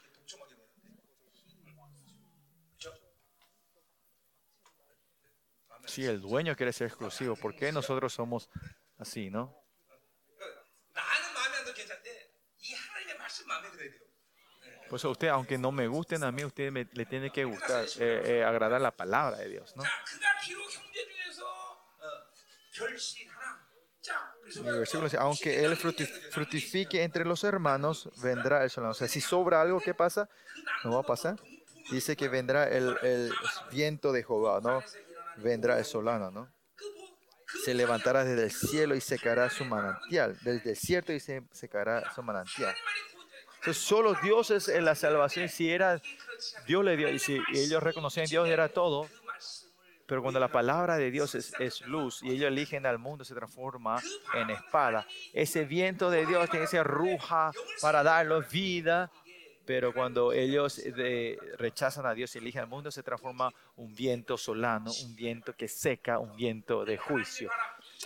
Sí, el dueño quiere ser exclusivo. ¿Por qué nosotros somos así, no? Por eso usted, aunque no me gusten a mí, usted me, le tiene que gustar, eh, eh, agradar la palabra de Dios, ¿no? Versículo aunque él fructifique entre los hermanos, vendrá el solano. O sea, si sobra algo, ¿qué pasa? No va a pasar. Dice que vendrá el, el viento de Jehová, ¿no? Vendrá el solano, ¿no? Se levantará desde el cielo y secará su manantial. Del desierto y se secará su manantial. Entonces, solo Dios es en la salvación. Si era, Dios le dio, y si ellos reconocían Dios era todo, pero cuando la palabra de Dios es, luz y ellos eligen al mundo, se transforma en espada. Ese viento de Dios tiene ser ruja para darlos vida, pero cuando ellos eh, rechazan a Dios y eligen al mundo, se transforma un viento solano, un viento que seca, un viento de juicio.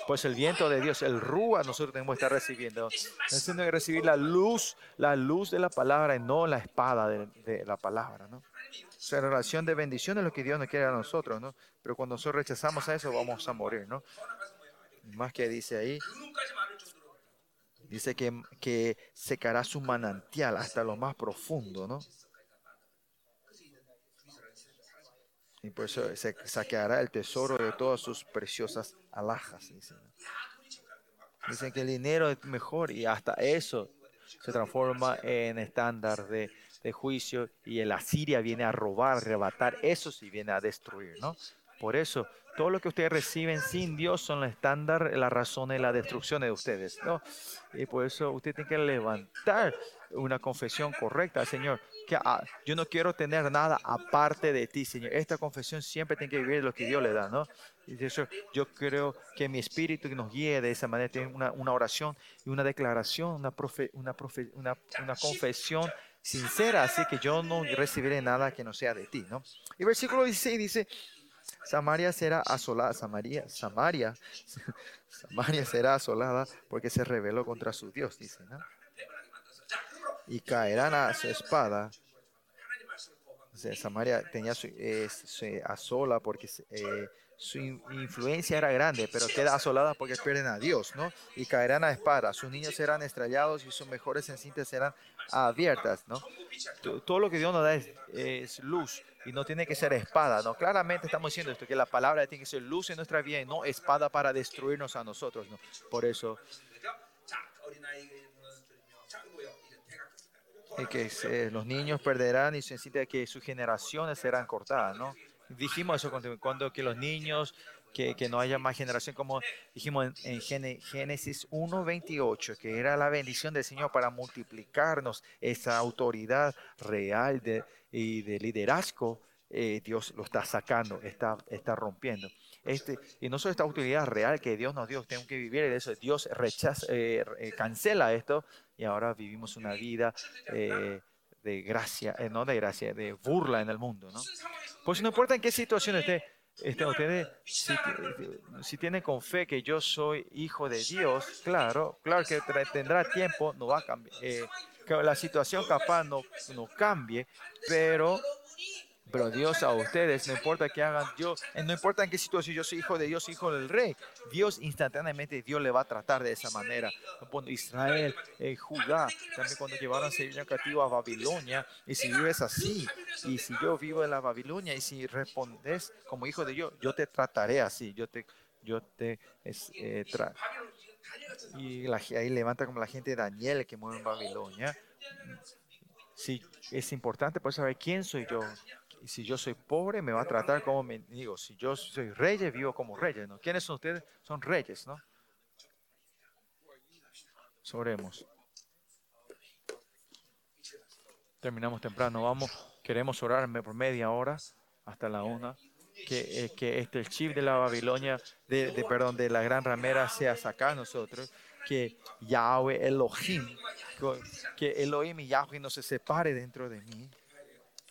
Pues el viento de Dios, el rúa, nosotros tenemos que estar recibiendo. Tenemos que recibir la luz, la luz de la palabra y no la espada de, de la palabra, ¿no? O sea, relación de bendición es lo que Dios nos quiere a nosotros, ¿no? Pero cuando nosotros rechazamos a eso, vamos a morir, ¿no? Más que dice ahí, dice que, que secará su manantial hasta lo más profundo, ¿no? Y por eso se saqueará el tesoro de todas sus preciosas alhajas. Dicen. Dicen que el dinero es mejor y hasta eso se transforma en estándar de, de juicio y el Asiria viene a robar, arrebatar, eso sí viene a destruir, ¿no? Por eso, todo lo que ustedes reciben sin Dios son el estándar, la razón de la destrucción de ustedes, ¿no? Y por eso usted tiene que levantar una confesión correcta Señor. Que ah, yo no quiero tener nada aparte de ti, Señor. Esta confesión siempre tiene que vivir lo que Dios le da, ¿no? Y de yo creo que mi espíritu nos guíe de esa manera tiene una, una oración y una declaración, una, profe- una, profe- una, una confesión sincera, así que yo no recibiré nada que no sea de ti, ¿no? Y versículo 16 dice, Samaria será asolada, Samaria, Samaria, Samaria será asolada porque se rebeló contra su Dios, dice, ¿no? Y caerán a su espada. O sea, Samaria tenía su, eh, se asola porque eh, su influencia era grande, pero queda asolada porque pierden a Dios, ¿no? Y caerán a espada, sus niños serán estrellados y sus mejores encintas serán abiertas, ¿no? Todo lo que Dios nos da es, es, luz y no tiene que ser espada, ¿no? Claramente estamos diciendo esto, que la palabra tiene que ser luz en nuestra vida y no espada para destruirnos a nosotros, ¿no? Por eso... que los niños perderán y se que sus generaciones serán cortadas, ¿no? Dijimos eso cuando, cuando que los niños, que, que no haya más generación, como dijimos en, en Génesis 1.28, que era la bendición del Señor para multiplicarnos esa autoridad real de, y de liderazgo, eh, Dios lo está sacando, está, está rompiendo. Este, y no solo esta autoridad real que Dios nos dio, tenemos que vivir eso. Dios rechaza, eh, eh, cancela esto y ahora vivimos una vida eh, de gracia, eh, no de gracia, de burla en el mundo. ¿no? Pues no importa en qué situación esté, este, ustedes, si, eh, si, tienen con fe que yo soy hijo de Dios, claro, claro que tendrá tiempo, no va a cambiar, eh, la situación capaz no, no cambie, pero pero Dios a ustedes, no importa qué hagan, yo, eh, no importa en qué situación, yo soy hijo de Dios, hijo del rey. Dios instantáneamente, Dios le va a tratar de esa manera. Cuando Israel, eh, Judá, también cuando llevaron a cautivo a Babilonia, y si vives así, y si yo vivo en la Babilonia, y si respondes como hijo de Dios, yo te trataré así, yo te, yo te es, eh, tra y la, ahí levanta como la gente de Daniel que muere en Babilonia. Sí, es importante poder saber quién soy yo, y si yo soy pobre, me va a tratar como mendigo. Si yo soy reyes, vivo como reyes. ¿no? ¿Quiénes son ustedes? Son reyes, ¿no? Oremos. Terminamos temprano. Vamos, queremos orar por media hora hasta la una. Que, eh, que este el chip de la Babilonia, de, de- perdón, de la gran ramera sea sacado a nosotros. Que Yahweh Elohim, que Elohim y Yahweh no se separe dentro de mí.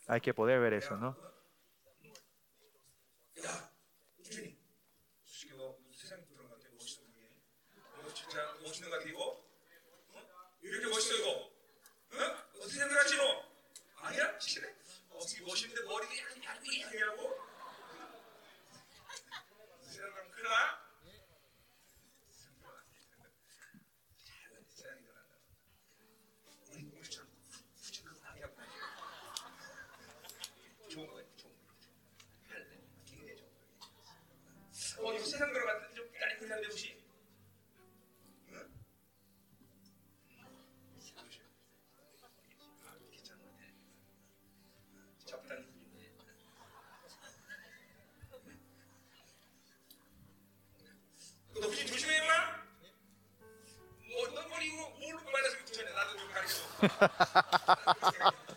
Hay que poder ver eso, ¿no?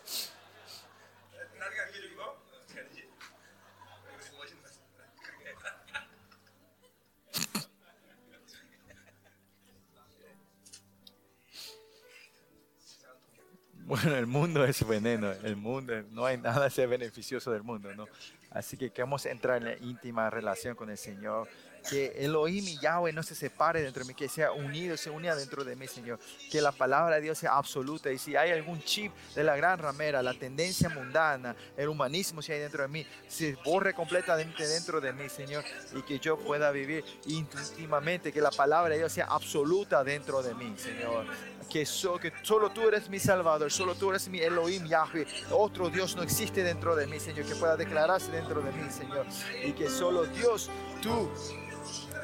Bueno, el mundo es veneno, el mundo, no hay nada sea beneficioso del mundo, ¿no? Así que queremos entrar en la íntima relación con el Señor. Que Elohim y Yahweh no se separe dentro de mí, que sea unido, se unida dentro de mí, Señor. Que la palabra de Dios sea absoluta. Y si hay algún chip de la gran ramera, la tendencia mundana, el humanismo si hay dentro de mí, se borre completamente dentro de mí, Señor. Y que yo pueda vivir íntimamente, que la palabra de Dios sea absoluta dentro de mí, Señor que, que solo tú eres mi Salvador, solo tú eres mi Elohim Yahweh. Otro Dios no existe dentro de mí, Señor, que pueda declararse dentro de mí, Señor. Y que solo Dios, tú,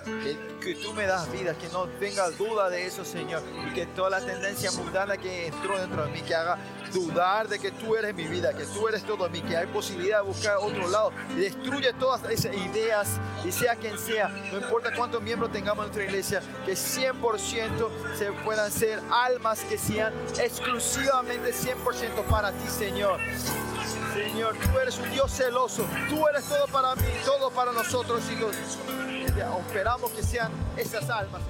que, tú me das vida, que no tenga duda de eso, Señor. Y que toda la tendencia mundana que entró dentro de mí, que haga dudar de que tú eres mi vida, que tú eres todo en mí, que hay posibilidad de buscar otro lado. Destruye todas esas ideas, y sea quien sea, no importa cuántos miembros tengamos en nuestra iglesia, que 100% se puedan ser almas que sean exclusivamente 100% para ti, Señor. Señor, tú eres un Dios celoso, tú eres todo para mí, todo para nosotros, hijos. Esperamos que sean esas almas.